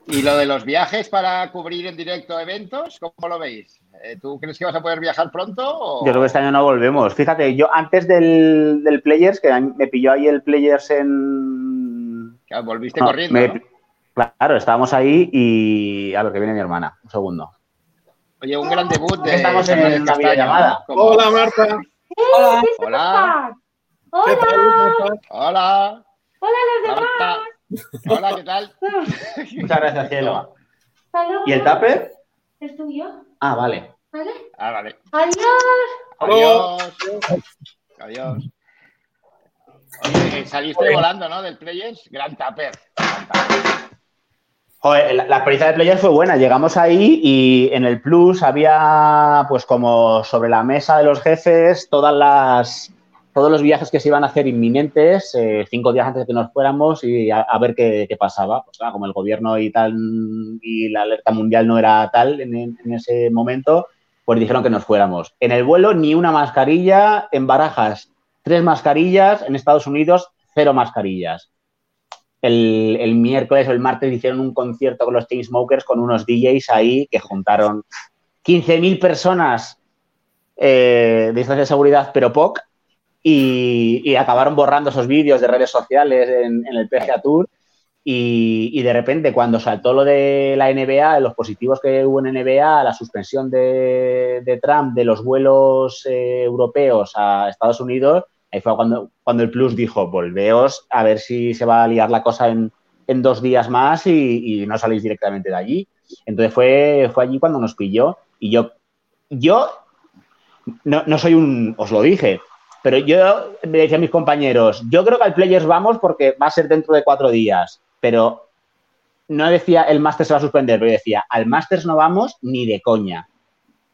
¿Y lo de los viajes para cubrir en directo eventos, cómo lo veis? Eh, ¿Tú crees que vas a poder viajar pronto? Yo creo que este año no volvemos. Fíjate, yo antes del, Players, que me pilló ahí el Players en. Claro, volviste corriendo. Claro, estábamos ahí y. A ver, que viene mi hermana. Un segundo. Oye, un gran debut de. Estamos en la videollamada. Hola, Marta. Hola. Hola. Hola. Hola. Hola, los demás. Hola, ¿qué tal? Muchas gracias, cielo. ¿Y el tupper? ¿Es tuyo? Ah, vale. ¿Vale? Ah, vale. Adiós. Adiós. Adiós. Oye, saliste volando, ¿no? Del Players. Gran tupper. Joder, la, experiencia de Players fue buena. Llegamos ahí y en el Plus había, pues como sobre la mesa de los jefes, todas las, todos los viajes que se iban a hacer inminentes, eh, cinco días antes de que nos fuéramos y a, ver qué, pasaba. Pues como el gobierno y tal y la alerta mundial no era tal en, en, ese momento, pues dijeron que nos fuéramos. En el vuelo ni una mascarilla, en Barajas tres mascarillas, en Estados Unidos cero mascarillas el, miércoles o el martes hicieron un concierto con los Team Smokers con unos DJs ahí que juntaron 15.000 personas eh, de distancia de seguridad, pero POC, y, acabaron borrando esos vídeos de redes sociales en, el PGA Tour. Y, de repente, cuando saltó lo de la NBA, los positivos que hubo en NBA, la suspensión de, Trump de los vuelos eh, europeos a Estados Unidos, Ahí fue cuando, cuando el Plus dijo, volveos a ver si se va a liar la cosa en, dos días más y, no salís directamente de allí. Entonces fue, fue allí cuando nos pilló y yo, yo no, soy un, os lo dije, pero yo me decía a mis compañeros, yo creo que al Players vamos porque va a ser dentro de cuatro días, pero no decía el máster se va a suspender, pero decía, al máster no vamos ni de coña.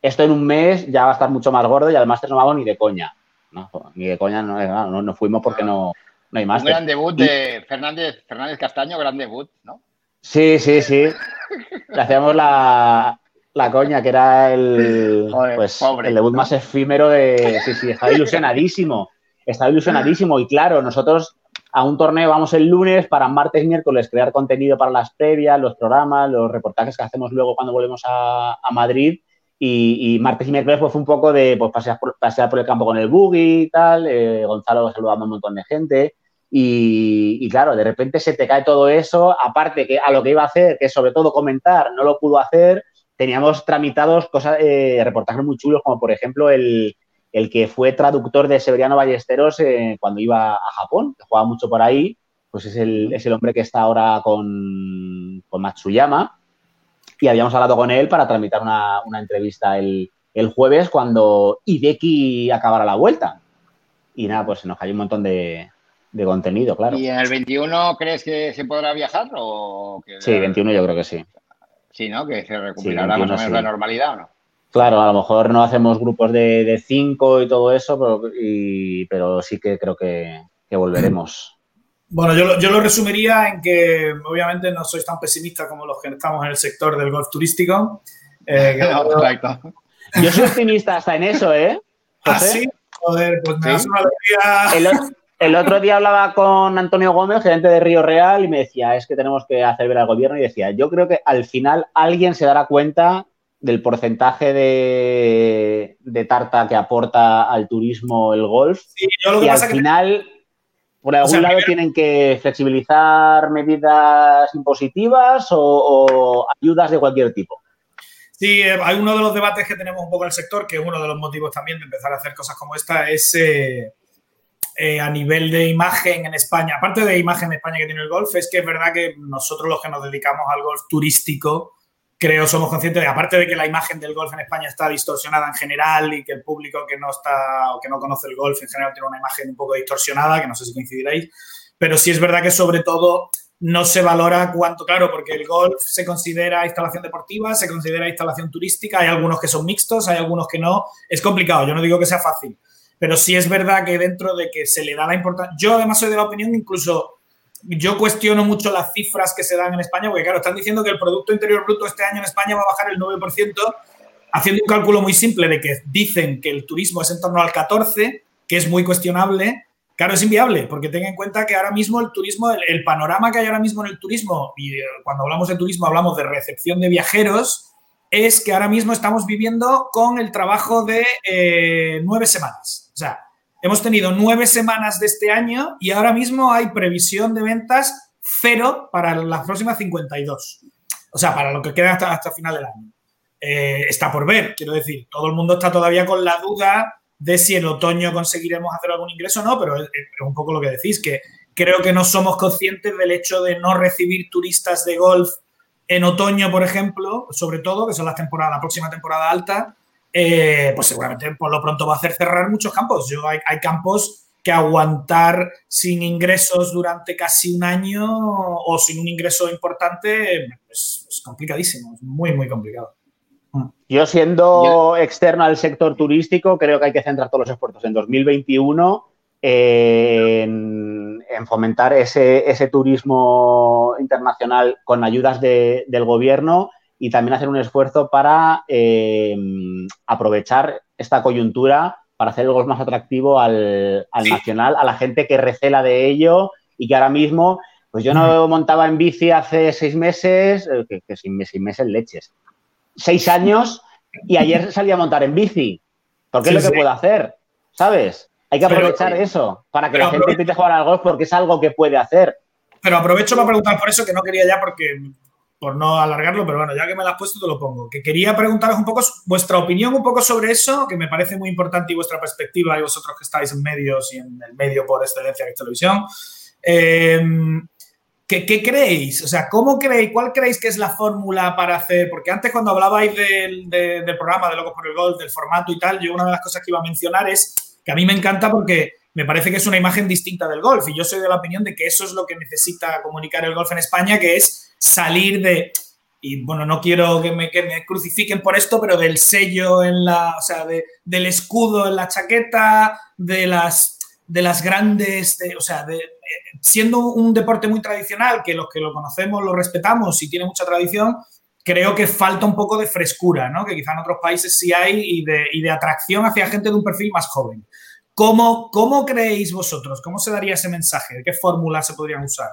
Esto en un mes ya va a estar mucho más gordo y al máster no vamos ni de coña. No, ni de coña no, no, fuimos porque no, no hay más. Un gran debut de Fernández, Fernández Castaño, gran debut, ¿no? Sí, sí, sí. Le hacíamos la, la coña, que era el, pues, el debut más efímero de. Sí, sí, estaba ilusionadísimo. Estaba ilusionadísimo. Y claro, nosotros a un torneo vamos el lunes para martes y miércoles crear contenido para las previas, los programas, los reportajes que hacemos luego cuando volvemos a, a Madrid. Y, martes y miércoles pues, fue un poco de pues, pasear, por, pasear por el campo con el buggy y tal, eh, Gonzalo saludando a un montón de gente. Y, claro, de repente se te cae todo eso, aparte que a lo que iba a hacer, que sobre todo comentar, no lo pudo hacer, teníamos tramitados cosas, eh, reportajes muy chulos, como por ejemplo el, que fue traductor de Severiano Ballesteros eh, cuando iba a Japón, que jugaba mucho por ahí, pues es el, es el hombre que está ahora con, con Matsuyama y habíamos hablado con él para tramitar una, entrevista el, jueves cuando Hideki acabara la vuelta. Y nada, pues se nos cayó un montón de, de contenido, claro. ¿Y en el 21 crees que se podrá viajar? O que... Sí, 21 yo creo que sí. Sí, ¿no? Que se recuperará más o menos la normalidad, ¿o no? Claro, a lo mejor no hacemos grupos de, cinco y todo eso, pero, pero sí que creo que, volveremos. Bueno, yo, yo, lo resumiría en que obviamente no sois tan pesimistas como los que estamos en el sector del golf turístico. Eh, yo soy optimista hasta en eso, ¿eh? Ah, sí. Joder, pues me una alegría. El, otro día hablaba con Antonio Gómez, gerente de Río Real, y me decía, es que tenemos que hacer ver al gobierno. Y decía, yo creo que al final alguien se dará cuenta del porcentaje de, tarta que aporta al turismo el golf. y al final, por algún lado, tienen que flexibilizar medidas impositivas o, ayudas de cualquier tipo. Sí, eh, hay uno de los debates que tenemos un poco en el sector, que es uno de los motivos también de empezar a hacer cosas como esta, es eh, eh, a nivel de imagen en España. Aparte de imagen en España que tiene el golf, es que es verdad que nosotros los que nos dedicamos al golf turístico, creo somos conscientes de, aparte de que la imagen del golf en España está distorsionada en general y que el público que no está o que no conoce el golf en general tiene una imagen un poco distorsionada, que no sé si coincidiréis, pero sí es verdad que sobre todo no se valora cuánto, claro, porque el golf se considera instalación deportiva, se considera instalación turística, hay algunos que son mixtos, hay algunos que no, es complicado, yo no digo que sea fácil, pero sí es verdad que dentro de que se le da la importancia, yo además soy de la opinión incluso yo cuestiono mucho las cifras que se dan en España, porque claro, están diciendo que el Producto Interior Bruto este año en España va a bajar el 9%, haciendo un cálculo muy simple de que dicen que el turismo es en torno al 14%, que es muy cuestionable. Claro, es inviable, porque ten en cuenta que ahora mismo el turismo, el, panorama que hay ahora mismo en el turismo, y eh, cuando hablamos de turismo hablamos de recepción de viajeros, es que ahora mismo estamos viviendo con el trabajo de eh, nueve semanas. O sea, Hemos tenido nueve semanas de este año y ahora mismo hay previsión de ventas cero para las próximas 52. O sea, para lo que queda hasta, hasta final del año. Eh, está por ver, quiero decir, todo el mundo está todavía con la duda de si en otoño conseguiremos hacer algún ingreso o no, pero es, un poco lo que decís, que creo que no somos conscientes del hecho de no recibir turistas de golf en otoño, por ejemplo, sobre todo, que son las temporadas, la próxima temporada alta, eh, pues seguramente por lo pronto va a hacer cerrar muchos campos. Yo, hay, campos que aguantar sin ingresos durante casi un año o sin un ingreso importante es, complicadísimo, es muy, muy complicado. Yo siendo externo al sector turístico, creo que hay que centrar todos los esfuerzos en 2021 en, fomentar ese, turismo internacional con ayudas del gobierno y también hacer un esfuerzo para eh, aprovechar esta coyuntura para hacer el golf más atractivo al, nacional, a la gente que recela de ello y que ahora mismo, pues yo no montaba en bici hace seis meses, eh, que, sin, meses leches, seis años y ayer salí a montar en bici, porque es lo que puedo hacer, ¿sabes? Hay que aprovechar eso para que la gente empiece a jugar al golf porque es algo que puede hacer. Pero aprovecho para preguntar por eso, que no quería ya porque por no alargarlo, pero bueno, ya que me lo has puesto, te lo pongo. Que quería preguntaros un poco vuestra opinión un poco sobre eso, que me parece muy importante y vuestra perspectiva, y vosotros que estáis en medios y en el medio por excelencia que es televisión. Em, ¿qué, creéis? O sea, ¿cómo creéis? ¿Cuál creéis que es la fórmula para hacer? Porque antes cuando hablabais del, del programa de Locos por el Golf, del formato y tal, yo una de las cosas que iba a mencionar es que a mí me encanta porque me parece que es una imagen distinta del golf y yo soy de la opinión de que eso es lo que necesita comunicar el golf en España, que es salir de, y bueno, no quiero que me, crucifiquen por esto, pero del sello en la, o sea, del escudo en la chaqueta, de las, de las grandes, o sea, de, siendo un deporte muy tradicional, que los que lo conocemos lo respetamos y tiene mucha tradición, creo que falta un poco de frescura, ¿no? Que quizá en otros países sí hay y de, y de atracción hacia gente de un perfil más joven. ¿Cómo, ¿Cómo, creéis vosotros? ¿Cómo se daría ese mensaje? ¿Qué fórmulas se podrían usar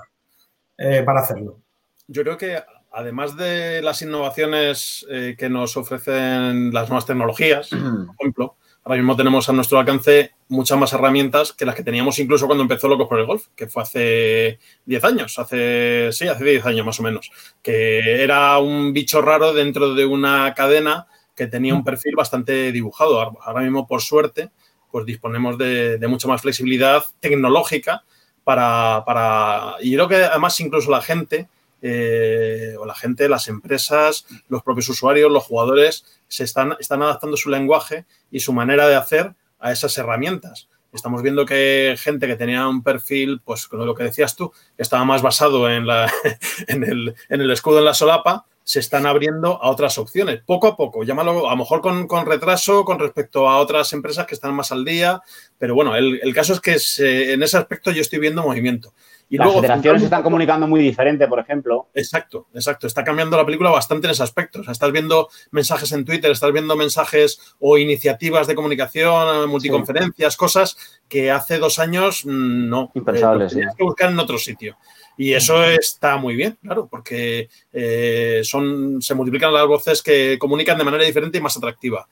eh, para hacerlo? Yo creo que además de las innovaciones eh, que nos ofrecen las nuevas tecnologías, por ejemplo, ahora mismo tenemos a nuestro alcance muchas más herramientas que las que teníamos incluso cuando empezó Locos por el Golf, que fue hace 10 años, hace, sí, hace 10 años más o menos, que era un bicho raro dentro de una cadena que tenía un perfil bastante dibujado. Ahora mismo, por suerte, pues disponemos de, mucha más flexibilidad tecnológica para, para, Y creo que además incluso la gente, eh, o la gente, las empresas, los propios usuarios, los jugadores, se están, están adaptando su lenguaje y su manera de hacer a esas herramientas. Estamos viendo que gente que tenía un perfil, pues con lo que decías tú, estaba más basado en, la, en, el, en el escudo en la solapa, se están abriendo a otras opciones, poco a poco, llámalo a lo mejor con, con retraso con respecto a otras empresas que están más al día, pero bueno, el, el caso es que se, en ese aspecto yo estoy viendo movimiento. Y Las luego, federaciones se están comunicando muy diferente, por ejemplo. Exacto, exacto. Está cambiando la película bastante en ese aspecto. O sea, estás viendo mensajes en Twitter, estás viendo mensajes o iniciativas de comunicación, multiconferencias, sí. cosas que hace dos años mm, no. Impensables. Eh, tenías que buscar en otro sitio. Y eso está muy bien, claro, porque eh, son, se multiplican las voces que comunican de manera diferente y más atractiva.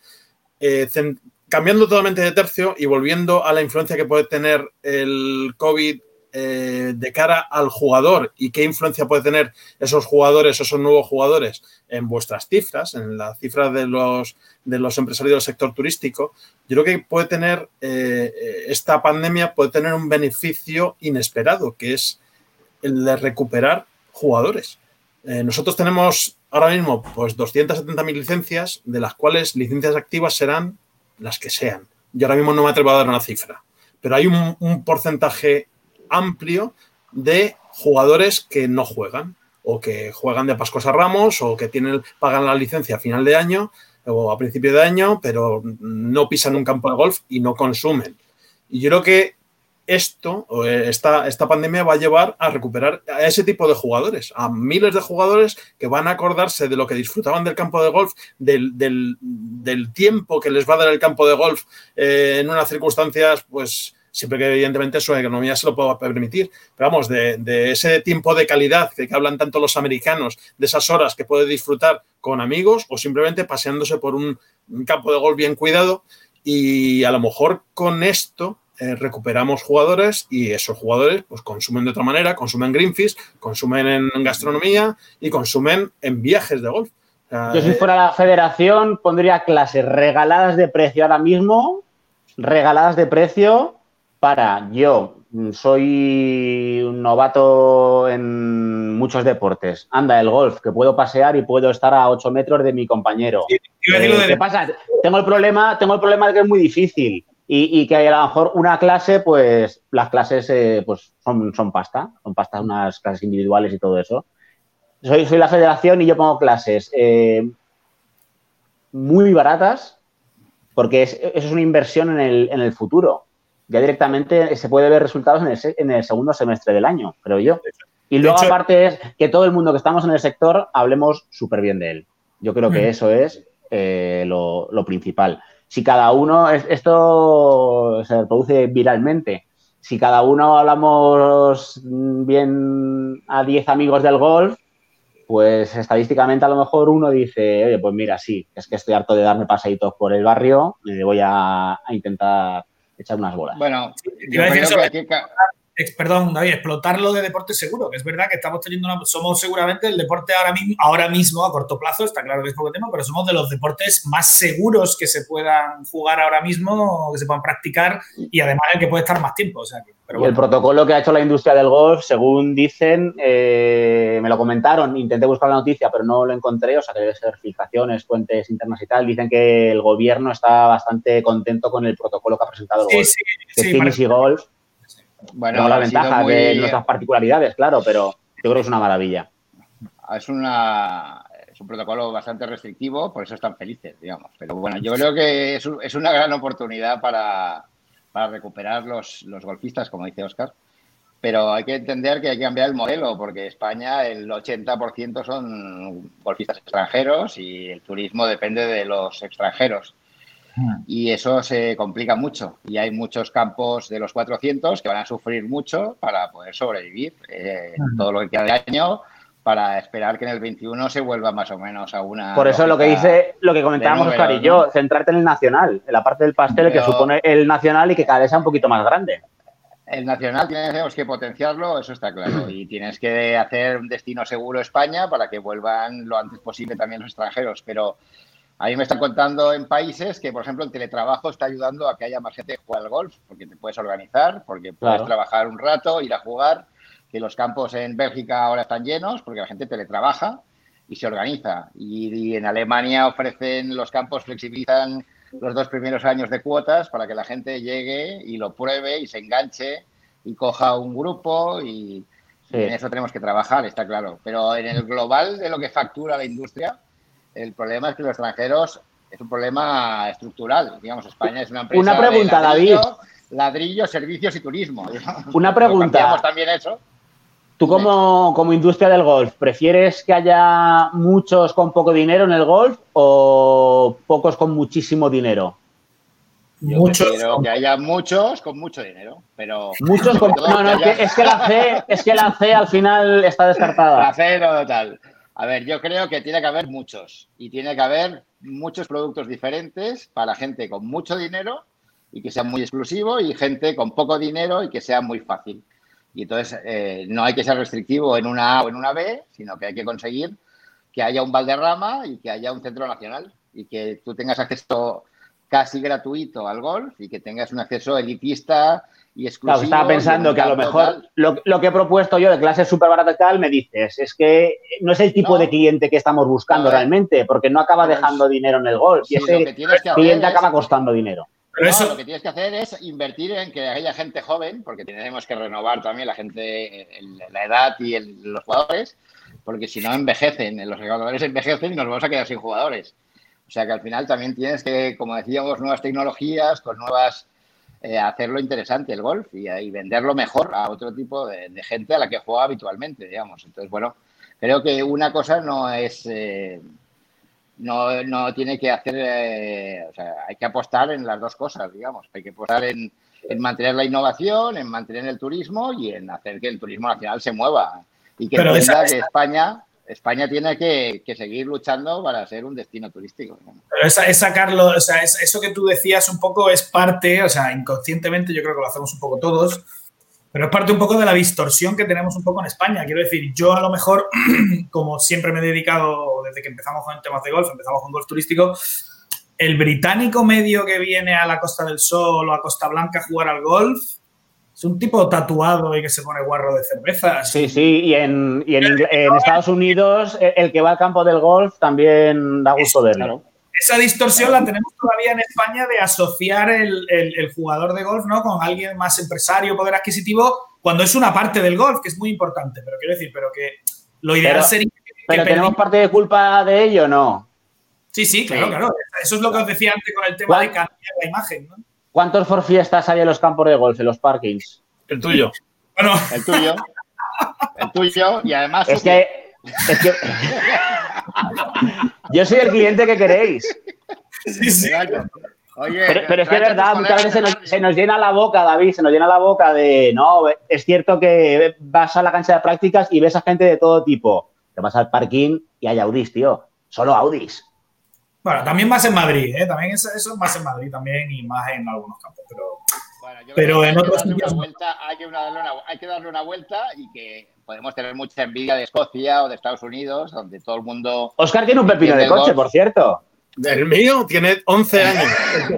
Eh, cambiando totalmente de tercio y volviendo a la influencia que puede tener el COVID eh, de cara al jugador y qué influencia puede tener esos jugadores, esos nuevos jugadores en vuestras cifras, en las cifras de los, de los empresarios del sector turístico, yo creo que puede tener, eh, esta pandemia puede tener un beneficio inesperado, que es el de recuperar jugadores. Eh, nosotros tenemos ahora mismo pues 270.000 licencias, de las cuales licencias activas serán las que sean. Yo ahora mismo no me atrevo a dar una cifra, pero hay un, porcentaje amplio de jugadores que no juegan o que juegan de Pascuas a Ramos o que tienen, pagan la licencia a final de año o a principio de año, pero no pisan un campo de golf y no consumen. Y yo creo que esto, esta, esta pandemia va a llevar a recuperar a ese tipo de jugadores, a miles de jugadores que van a acordarse de lo que disfrutaban del campo de golf, del, del, tiempo que les va a dar el campo de golf eh, en unas circunstancias, pues siempre que evidentemente su economía se lo pueda permitir. Pero vamos, de, ese tiempo de calidad que, hablan tanto los americanos, de esas horas que puede disfrutar con amigos o simplemente paseándose por un campo de golf bien cuidado. Y a lo mejor con esto eh, recuperamos jugadores y esos jugadores pues consumen de otra manera, consumen greenfish, consumen en gastronomía y consumen en viajes de golf. O sea, Yo si fuera la federación pondría clases regaladas de precio ahora mismo, regaladas de precio para yo soy un novato en muchos deportes. Anda, el golf, que puedo pasear y puedo estar a 8 metros de mi compañero. Sí, eh, ¿Qué pasa? Tengo el problema, tengo el problema de que es muy difícil. Y, y, que a lo mejor una clase, pues las clases eh, pues son, son pasta, son pasta unas clases individuales y todo eso. Soy, soy la federación y yo pongo clases eh, muy baratas porque es, eso es una inversión en el, en el, futuro. Ya directamente se puede ver resultados en el, en el segundo semestre del año, creo yo. Y luego, hecho, aparte, es que todo el mundo que estamos en el sector hablemos súper bien de él. Yo creo que eso es eh, lo, lo principal si cada uno, esto se reproduce viralmente, si cada uno hablamos bien a 10 amigos del golf, pues estadísticamente a lo mejor uno dice, oye, pues mira, sí, es que estoy harto de darme paseitos por el barrio, me voy a, a intentar echar unas bolas. Bueno, yo creo que aquí perdón, David, explotarlo de deporte seguro, que es verdad que estamos teniendo una, somos seguramente el deporte ahora mismo, ahora mismo a corto plazo, está claro que es poco tiempo, pero somos de los deportes más seguros que se puedan jugar ahora mismo, que se puedan practicar y además el que puede estar más tiempo. O sea, que, pero bueno. Y el protocolo que ha hecho la industria del golf, según dicen, eh, me lo comentaron, intenté buscar la noticia, pero no lo encontré, o sea, que debe ser filtraciones, fuentes internas y tal, dicen que el gobierno está bastante contento con el protocolo que ha presentado el sí, golf. Sí, que sí, Tennis y golf bueno, no la ventaja muy... de nuestras particularidades, claro, pero yo creo que es una maravilla. Es, una, es un protocolo bastante restrictivo, por eso están felices, digamos. Pero bueno, yo creo que es, es una gran oportunidad para, para recuperar los, los, golfistas, como dice Oscar. Pero hay que entender que hay que cambiar el modelo, porque España el 80% son golfistas extranjeros y el turismo depende de los extranjeros y eso se complica mucho. Y hay muchos campos de los 400 que van a sufrir mucho para poder sobrevivir eh, todo lo que queda de año para esperar que en el 21 se vuelva más o menos a una... Por eso lo que dice, lo que comentábamos Oscar y yo, centrarte en el nacional, en la parte del pastel Pero, que supone el nacional y que cada vez sea un poquito más grande. El nacional tienes que potenciarlo, eso está claro, y tienes que hacer un destino seguro España para que vuelvan lo antes posible también los extranjeros, pero a mí me están contando en países que, por ejemplo, el teletrabajo está ayudando a que haya más gente que juegue al golf, porque te puedes organizar, porque puedes claro. trabajar un rato, ir a jugar, que los campos en Bélgica ahora están llenos, porque la gente teletrabaja y se organiza. Y, y en Alemania ofrecen, los campos flexibilizan los dos primeros años de cuotas para que la gente llegue y lo pruebe y se enganche y coja un grupo y, en eso tenemos que trabajar, está claro. Pero en el global de lo que factura la industria, el problema es que los extranjeros es un problema estructural. Digamos, España es una empresa. Una pregunta, ladrillo, David. Ladrillo, servicios y turismo. Una pregunta. también eso. Tú como, como, industria del golf, ¿prefieres que haya muchos con poco dinero en el golf o pocos con muchísimo dinero? Yo muchos prefiero que haya muchos con mucho dinero, pero muchos con no, no, que haya... es que la C, es que la C al final está descartada. La C no tal. A ver, yo creo que tiene que haber muchos y tiene que haber muchos productos diferentes para gente con mucho dinero y que sea muy exclusivo y gente con poco dinero y que sea muy fácil. Y entonces eh, no hay que ser restrictivo en una A o en una B, sino que hay que conseguir que haya un Valderrama y que haya un centro nacional y que tú tengas acceso casi gratuito al golf y que tengas un acceso elitista y exclusivo. Claro, estaba pensando que a lo mejor lo, lo, que he propuesto yo de clase súper barata y tal, me dices, es que no es el tipo No. de cliente que estamos buscando realmente, porque no acaba Pues, dejando dinero en el golf sí, y lo ese que tienes que hacer cliente es- acaba costando dinero. Pero No, eso, lo que tienes que hacer es invertir en que haya gente joven, porque tenemos que renovar también la gente, el- la edad y el- los jugadores, porque si no envejecen, los jugadores envejecen y nos vamos a quedar sin jugadores. O sea que al final también tienes que, como decíamos, nuevas tecnologías, con nuevas, eh, hacerlo interesante el golf y, y venderlo mejor a otro tipo de, de gente a la que juega habitualmente, digamos. Entonces, bueno, creo que una cosa no es... eh, no, no tiene que hacer, eh, o sea, hay que apostar en las dos cosas, digamos. Hay que apostar en, en mantener la innovación, en mantener el turismo y en hacer que el turismo nacional se mueva. Y que entienda que España, España tiene que, seguir luchando para ser un destino turístico. pero esa- es sacarlo, o sea, es- eso que tú decías un poco es parte, o sea, inconscientemente yo creo que lo hacemos un poco todos, pero es parte un poco de la distorsión que tenemos un poco en España. Quiero decir, yo a lo mejor, como siempre me he dedicado desde que empezamos con temas de golf, empezamos con golf turístico, el británico medio que viene a la Costa del Sol o a Costa Blanca a jugar al golf es un tipo tatuado y que se pone guarro de cervezas. Sí, sí, y en, y en, Ingl- en Estados Unidos el, el que va al campo del golf también da gusto verlo. Claro. Esa distorsión la tenemos todavía en España de asociar el, el- el jugador de golf ¿no? con alguien más empresario, poder adquisitivo, cuando es una parte del golf, que es muy importante. Pero quiero decir, pero que lo ideal Pero- sería que, Pero que tenemos parte de culpa de ello, ¿no? Sí, sí, claro, Sí. claro. Eso es lo que os decía antes con el tema de cambiar la imagen. ¿no? ¿Cuántos forfiestas hay en los campos de golf, en los parkings? El tuyo. Bueno, El tuyo, el tuyo, y además Es que, es que yo soy el cliente que queréis. sí, sí. Oye, Pero, pero es que es verdad, muchas veces se nos, se nos llena la boca, David, se nos llena la boca de, no, es cierto que vas a la cancha de prácticas y ves a gente de todo tipo. Te vas al parking y hay Audis, tío. Solo Audis. Bueno, también más en Madrid, ¿eh? También eso, eso es más en Madrid también y más en algunos campos. Pero Bueno, yo Pero en hay que otros darle una sitios no. vuelta, hay que darle una, hay que darle una vuelta y que podemos tener mucha envidia de Escocia o de Estados Unidos, donde todo el mundo Oscar tiene un pepino ¿Tiene de coche, por cierto. El mío tiene 11 años.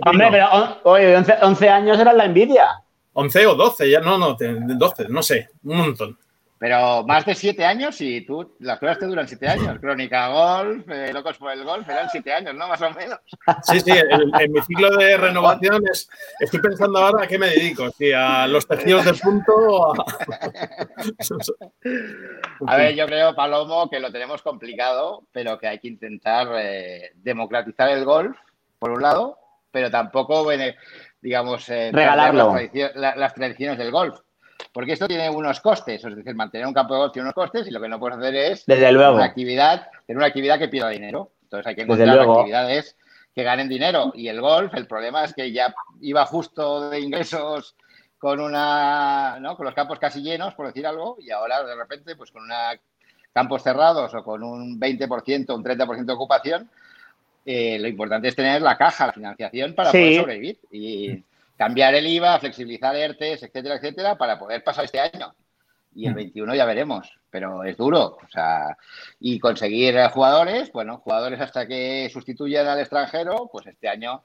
Hombre, pero on- oye, 11, 11 años era la envidia. 11 o 12, ya no, no, te- 12, no sé, un montón. Pero más de siete años y tú, las cosas te duran siete años. Crónica Golf, eh, Locos por el Golf, eran siete años, ¿no? Más o menos. Sí, sí, en mi ciclo de renovación es, estoy pensando ahora a qué me dedico, si a los tejidos de punto o a... A ver, yo creo, Palomo, que lo tenemos complicado, pero que hay que intentar eh, democratizar el golf, por un lado, pero tampoco, bene- digamos, eh, Regalarlo. Las, las tradiciones del golf. Porque esto tiene unos costes, es decir, mantener un campo de golf tiene unos costes y lo que no puedes hacer es Desde luego. una actividad, tener una actividad que pierda dinero. Entonces hay que encontrar actividades que ganen dinero. Y el golf, el problema es que ya iba justo de ingresos con una, ¿no? con los campos casi llenos, por decir algo, y ahora de repente, pues con una campos cerrados o con un 20%, un 30% de ocupación, eh, lo importante es tener la caja, la financiación para Sí. poder sobrevivir y cambiar el IVA, flexibilizar ERTES, etcétera, etcétera, para poder pasar este año. Y el 21 ya veremos, pero es duro. O sea, y conseguir jugadores, bueno, jugadores hasta que sustituyan al extranjero, pues este año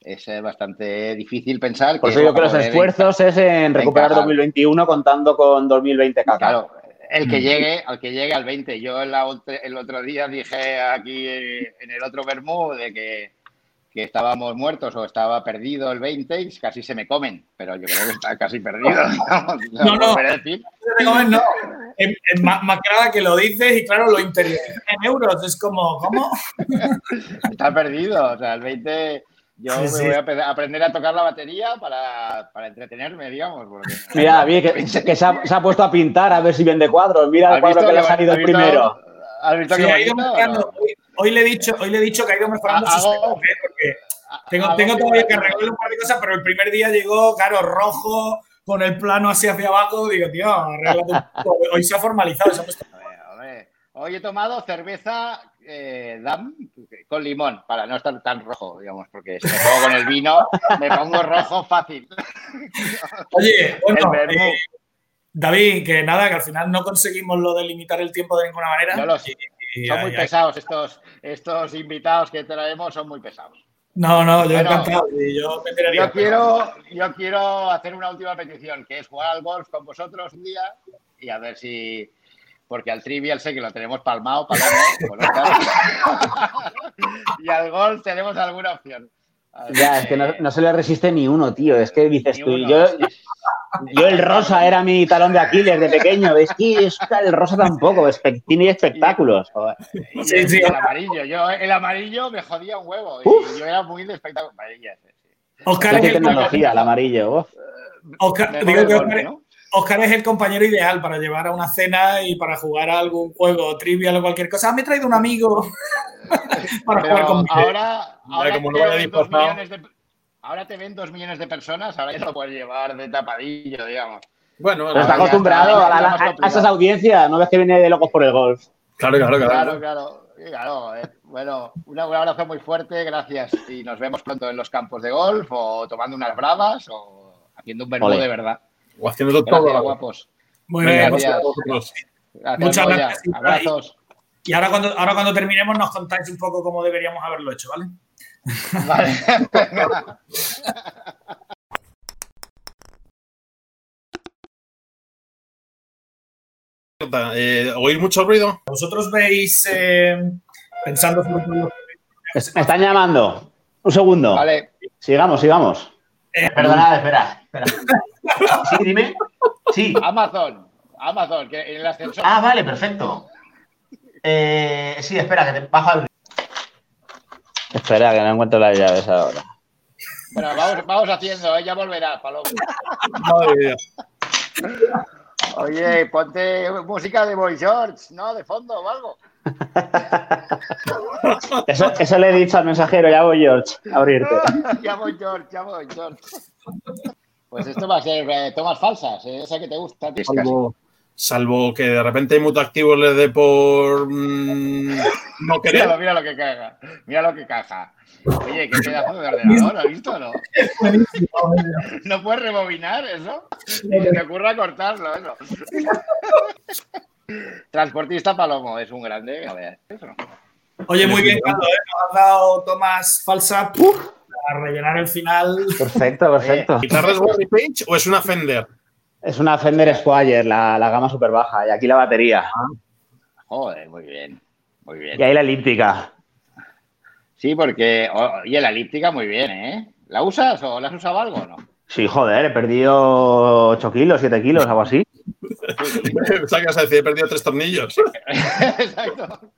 es eh, bastante difícil pensar. Por eso yo que los esfuerzos es en recuperar encajar. 2021 contando con 2020 caca. Claro, el Mm. que llegue, al que llegue al 20. Yo el otro día dije aquí en el otro Bermú de que que estábamos muertos o estaba perdido el 20 y casi se me comen, pero yo creo que está casi perdido. no, no, no, no. Es, más, más, que lo dices y claro, lo interiorizas en euros. Es como, ¿cómo? está perdido. O sea, el 20 yo me voy a aprender a tocar la batería para, para entretenerme, digamos. Porque... Mira, vi que, que se, ha, se, ha, puesto a pintar a ver si vende cuadros. Mira el cuadro que le ha salido el primero. ¿Has visto sí, ha ido. Hoy, hoy, le he dicho, hoy le he dicho que ha ido mejorando sus ¿eh? porque tengo, tengo todavía que arreglar un par de cosas, pero el primer día llegó, claro, rojo, con el plano así hacia abajo. Digo, tío, arréglate un poco. Hoy se ha formalizado. Se ha puesto... Hoy he tomado cerveza eh, Dam con limón para no estar tan rojo, digamos, porque si me pongo con el vino me pongo rojo fácil. Oye, bueno, eh, David, que nada, que al final no conseguimos lo de limitar el tiempo de ninguna manera. Yo lo sé. Son muy pesados estos, estos invitados que traemos, son muy pesados. No, no, yo bueno, encantado. Yo, yo, quiero, yo quiero hacer una última petición, que es jugar al golf con vosotros un día y a ver si, porque al trivial sé que lo tenemos palmado, palmado y al golf tenemos alguna opción. ya, es que no, no, se le resiste ni uno, tío. Es que dices tú, uno, yo, yo el rosa era mi talón de Aquiles de pequeño. Es que es, el rosa tampoco, tiene espectáculos. Sí, sí, el amarillo, yo el amarillo me jodía un huevo. Y yo era muy de espectáculo. Oscar es tecnología, el amarillo. Oscar, digo que Oscar, ¿no? Oscar es el compañero ideal para llevar a una cena y para jugar a algún juego trivial o cualquier cosa. Ah, me he traído un amigo para Pero jugar conmigo. Ahora, ahora, como no millones de, ahora te ven dos millones de personas, ahora ya lo puedes llevar de tapadillo, digamos. Bueno, Pero está acostumbrado está, a, la, a, a, esas audiencias, no ves que viene de locos por el golf. Claro, claro, claro. Claro, claro. claro eh. Bueno, un abrazo muy fuerte, gracias. Y nos vemos pronto en los campos de golf o tomando unas bravas o haciendo un verbo de verdad. O haciendo todo. Gracias, guapos. Muy bien. Gracias. gracias. Muchas gracias. Abrazos. Y ahora cuando, ahora cuando terminemos nos contáis un poco cómo deberíamos haberlo hecho, ¿vale? Vale. eh, ¿Oír mucho ruido? Vosotros veis, eh, pensando Me están llamando. Un segundo. Vale. Sigamos, sigamos. Eh, Perdonad, espera, espera. Sí, dime. Sí. Amazon. Amazon, que en el ascensor. Ah, vale, perfecto. Eh, sí, espera, que te bajo al. Espera, que no encuentro las llaves ahora. Bueno, vamos, vamos haciendo, ¿eh? ya volverá, Paloma. Madre mía. Oye, ponte música de Boy George, ¿no? De fondo o algo. Eso, eso le he dicho al mensajero, ya voy, George, a abrirte. ya voy, George, ya voy, George. Pues esto va a ser eh, tomas falsas, ¿eh? esa que te gusta. Salvo, que de repente hay mutactivos les dé por mm, no querer. Míralo, mira lo que caga. Mira lo que caja. Oye, qué pedazo de ordenador, ¿has visto o no? ¿No puedes rebobinar eso? Pues me ocurra cortarlo, eso. Transportista Palomo, es un grande. A ver, eso. Oye, muy bien, Carlos, ¿eh? nos has dado tomas falsas para rellenar el final. Perfecto, perfecto. ¿Guitarra es Page o es una Fender? Es una Fender Squire, la, la gama súper baja. Y aquí la batería. Joder, muy bien. Muy bien. Y ahí la elíptica. Sí, porque. Oye, la elíptica muy bien, ¿eh? ¿La usas o la has usado algo o no? Sí, joder, he perdido 8 kilos, 7 kilos, algo así. Ibas a decir, he perdido tres tornillos. Exacto.